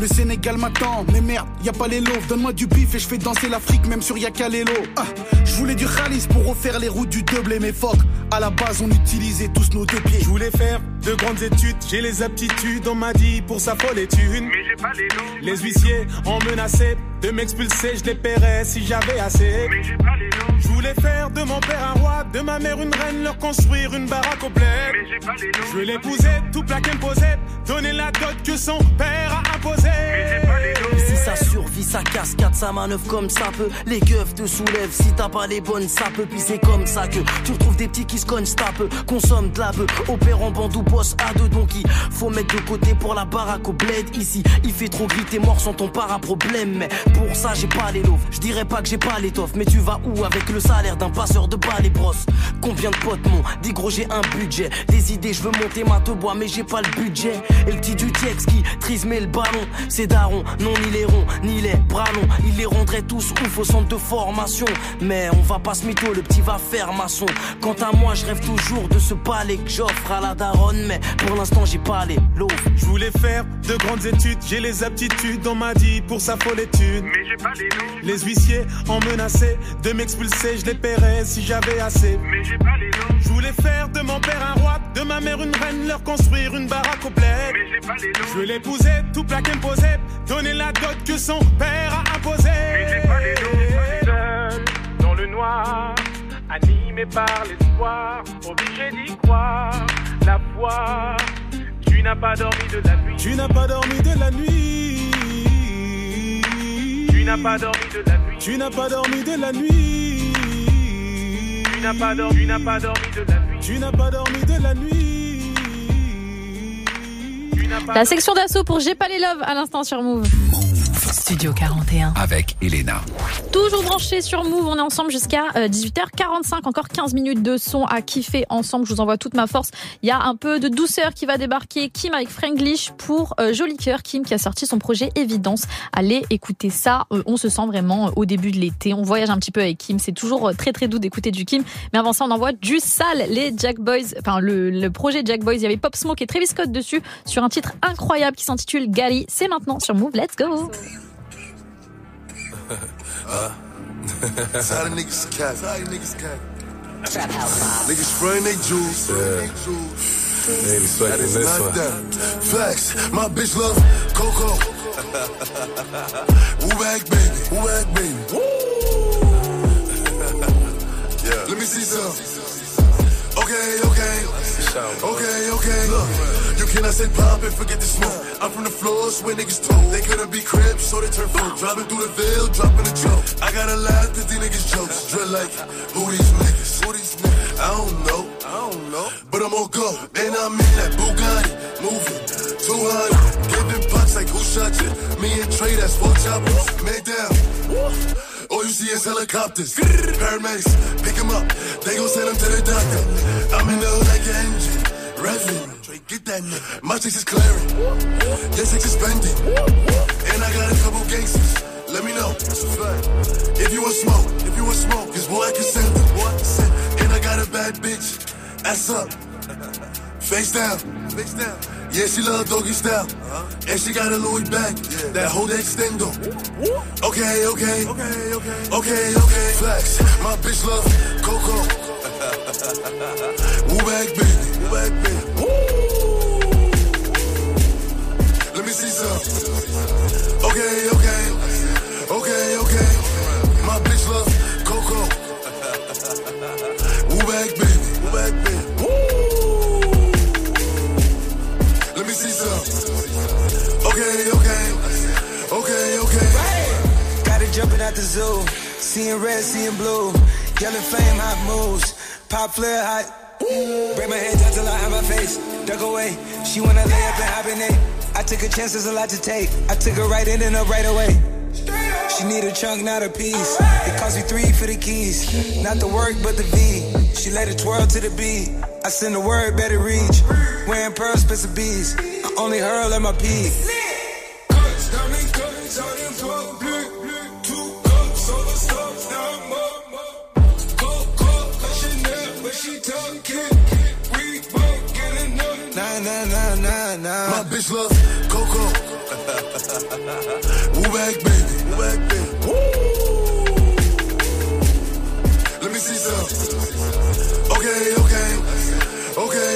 Le Sénégal m'attend, mais merde, y a pas les lots. Donne-moi du bif et je fais danser l'Afrique, même sur Yakalelo. Ah, je voulais du khalis pour refaire les routes du double mes phoques. À la base, on utilisait tous nos deux pieds. Je voulais faire de grandes études, j'ai les aptitudes, on m'a dit pour sa folle étude. Mais j'ai pas les noms. Les huissiers ont menacé de m'expulser, je les paierais si j'avais assez. Mais j'ai pas les noms. Je voulais faire de mon père un roi, de ma mère une reine, leur construire une baraque au bled. Mais j'ai pas les noms. Je veux l'épouser, tout plaquer, me poser, donner la dot que son père a imposée. Mais j'ai pas les noms. Si ça survit, ça cascade, ça manœuvre comme ça peut. Les keufs te soulèvent, si t'as pas les bonnes, ça peut. Puis c'est comme ça que tu retrouves des petits qui se cognent, tapent, consomment de la bœuf, opèrent en bande ou boss à deux. Donc il faut mettre de côté pour la baraque au bled. Ici, il fait trop gris, t'es mort sans ton para-problème. Mais pour ça, j'ai pas les loaves. Je dirais pas que j'ai pas l'étoffe, mais tu vas où avec le salaire d'un passeur de balles et brosses Combien de potes m'ont dit gros, j'ai un budget? Des idées, je veux monter ma te bois, mais j'ai pas le budget. Et le petit du qui trisme le ballon, c'est daron, non ni les ronds, ni les bras longs. Il les rendrait tous ouf au centre de formation. Mais on va pas se mytho, le petit va faire maçon. Quant à moi, je rêve toujours de ce palais que j'offre à la daronne, mais pour l'instant, j'ai pas les lots. Je voulais faire de grandes études, j'ai les aptitudes, on m'a dit pour sa folle étude. Mais j'ai pas les noms. Les huissiers ont menacé de m'expulser, je les paierais si j'avais assez. Mais j'ai pas les noms. Je voulais faire de mon père un roi, de ma mère une reine, leur construire une baraque au bled. Mais j'ai pas les noms. Je veux l'épouser, tout plaquer, me poser, donner la dot que son père a imposée. Mais j'ai pas les. Seul dans le noir, animé par l'espoir, obligé d'y croire. La foi, tu n'as pas dormi de la nuit. Tu n'as pas dormi de la nuit. Tu n'as pas dormi de la nuit. Tu n'as pas dormi de la nuit. Tu n'as pas dormi, tu n'as pas dormi de la nuit. Tu n'as pas dormi de la nuit. La section d'assaut pour J'ai pas les love à l'instant sur Move. Studio 41. Avec Elena. Toujours branché sur Move, on est ensemble jusqu'à euh, 18h45, encore 15 minutes de son à kiffer ensemble, je vous envoie toute ma force. Il y a un peu de douceur qui va débarquer, Kim avec Franglish pour euh, Joli Cœur, Kim qui a sorti son projet Évidence. Allez écouter ça, Euh, on se sent vraiment euh, au début de l'été, on voyage un petit peu avec Kim, c'est toujours euh, très très doux d'écouter du Kim, mais avant ça on envoie du sale, les Jack Boys, enfin le, le projet Jack Boys, il y avait Pop Smoke et Travis Scott dessus sur un titre incroyable qui s'intitule Gary, c'est maintenant sur Move, let's go That's how the niggas cap. That's how the niggas cap. Niggas spraying they jewels. Hey, le swag That est not ouais. that. Flex. My bitch love Coco. Woo back baby. Woo back baby. yeah. Let me see some. Okay, okay. Okay, okay. Look, you cannot say pop and forget the smoke. I'm from the floors where niggas told. They couldn't be cribs, so they turn folk. Driving through the veil, dropping a joke. I gotta laugh at these niggas jokes. Drill like, who these niggas? Who these niggas? I don't know. I don't know. But I'm gonna go. And I'm in that Bugatti. Moving. 200. Giving punch like who shot you? Me and Trey, that's four choppers. Man down. All you see is helicopters. Paramedics, pick pick 'em up. They gon' send 'em to the doctor. I'm in the hood like an engine. Revving. Get that. My chicks is clearing. Chicks is spending. And I got a couple gangsters. Let me know. If you want smoke, if you want smoke, cause boy, I can send them. Boy, I And I got a bad bitch. Ass up. Face down. Face down. Yeah, she love doggy style. Uh-huh. And she got a Louis bag. That whole extendo. Okay, okay. Okay, okay. Okay, okay. Flex. My bitch love Coco. Woo back, baby. Woo back, baby. Let me see some. Okay. Okay, the zoo. Seeing red, seeing blue. Yelling flame, hot moves. Pop flare, hot. Break my head down till I have my face. Duck away. She wanna lay up and hibernate. I took a chance, there's a lot to take. I took her right in and up right away. She need a chunk, not a piece. It cost me three for the keys. Not the work, but the V. She let it twirl to the beat. I send a word, better reach. Wearing pearl, Spencer bees. I only hurl at my peak. Coco. Woo back, baby. Woo back, baby. Let me see some. Okay, okay. Okay,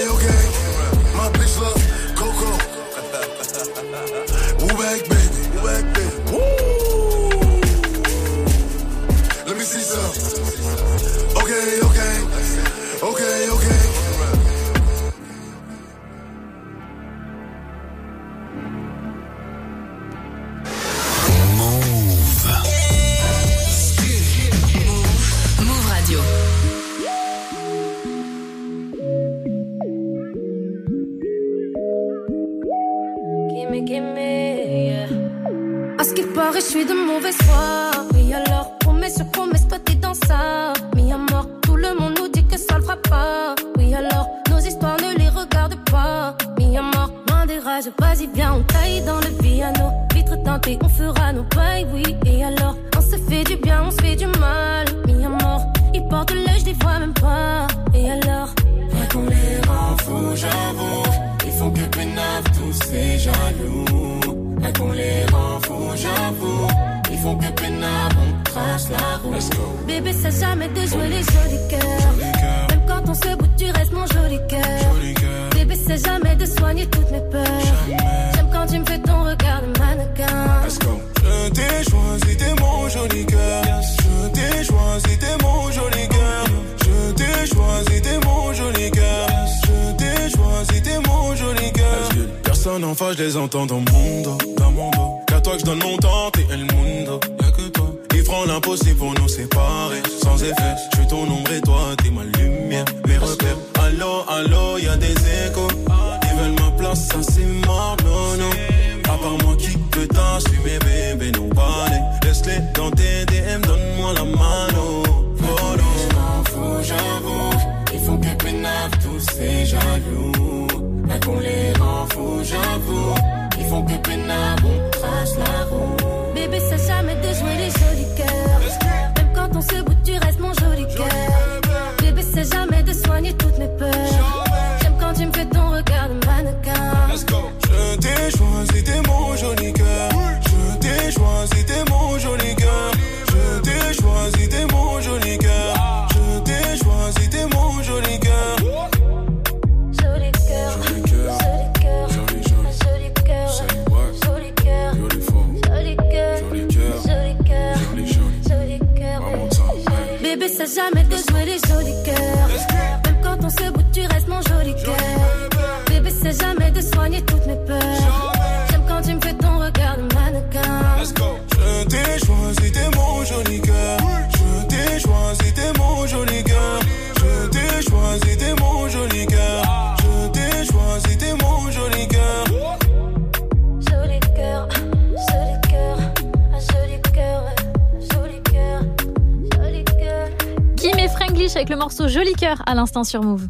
cœur à l'instant sur Move.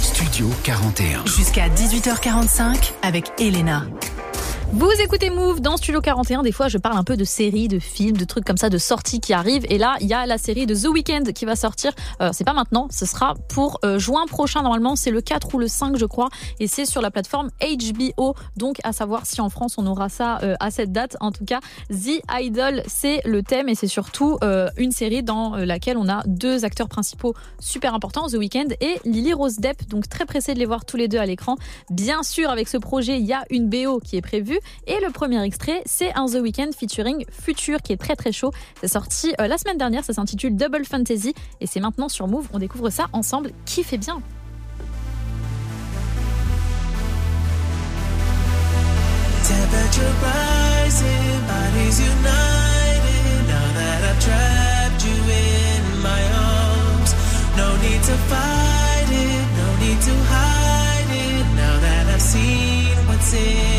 Studio 41. Jusqu'à 18h45 avec Elena. Vous écoutez Move dans Studio 41. Des fois, je parle un peu de séries, de films, de trucs comme ça, de sorties qui arrivent. Et là, il y a la série de The Weeknd qui va sortir. Euh, c'est pas maintenant, ce sera pour euh, juin prochain normalement. C'est le 4 ou le 5, je crois. Et c'est sur la plateforme HBO. Donc, à savoir si en France on aura ça euh, à cette date. En tout cas, The Idol, c'est le thème et c'est surtout une série dans laquelle on a deux acteurs principaux super importants, The Weeknd et Lily Rose Depp. Donc, très pressé de les voir tous les deux à l'écran. Bien sûr, avec ce projet, il y a une BO qui est prévue. Et le premier extrait, c'est un The Weeknd featuring Future qui est très très chaud. C'est sorti euh, la semaine dernière, ça s'intitule Double Fantasy et c'est maintenant sur Move. On découvre ça ensemble. Qui fait bien? To hide it. Now that I've seen what's in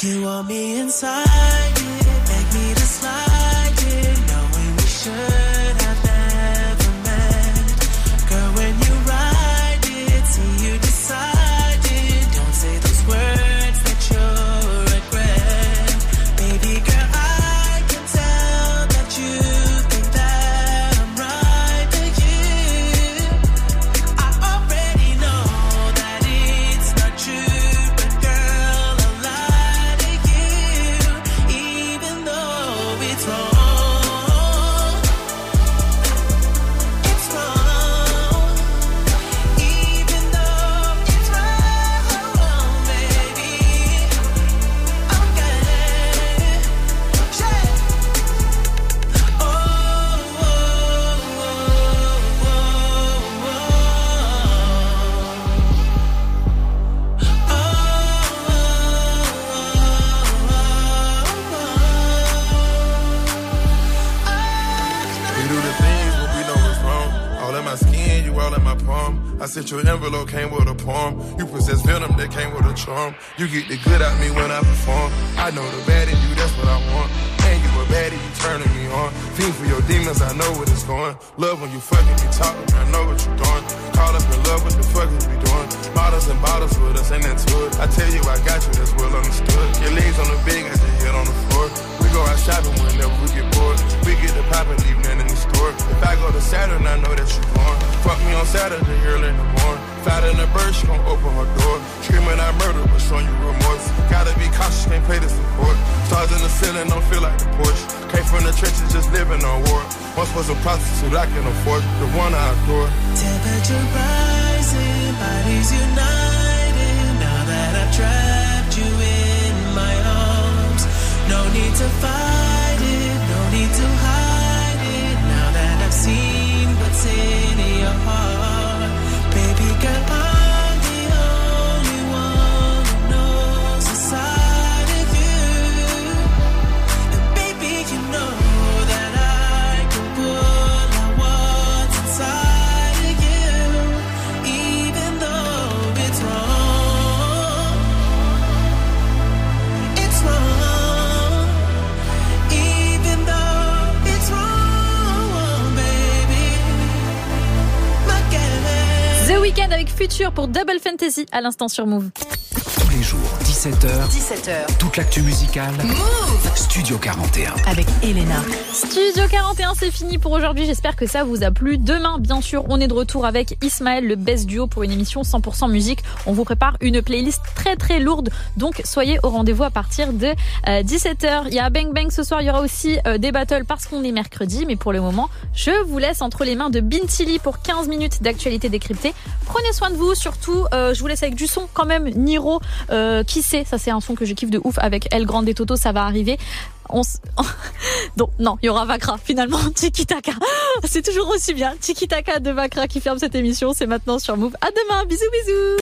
You want me inside. You get the good out me when I perform. I know the prostitute, I can afford the one I adore. Temperature pour Double Fantasy à l'instant sur Move. Tous les jours, 17h. 17h. Toute l'actu musicale. Move Studio 41. avec Elena. Studio 41, c'est fini pour aujourd'hui. J'espère que ça vous a plu. Demain, bien sûr, on est de retour avec Ismaël, le best duo pour une émission 100% musique. On vous prépare une playlist très très lourde. Donc, soyez au rendez-vous à partir de 17h. Il y a Bang Bang ce soir. Il y aura aussi euh, des battles parce qu'on est mercredi. Mais pour le moment, je vous laisse entre les mains de Bintili pour 15 minutes d'actualité décryptée. Prenez soin de vous. Surtout, euh, je vous laisse avec du son quand même. Niro, euh, qui sait? Ça, c'est un son que je kiffe de ouf avec El Grande et Toto. Ça va arriver. Non, il y aura Vakra finalement, Tiki Taka. C'est toujours aussi bien. Tiki Taka de Vakra qui ferme cette émission, c'est maintenant sur Move. À demain, bisous bisous.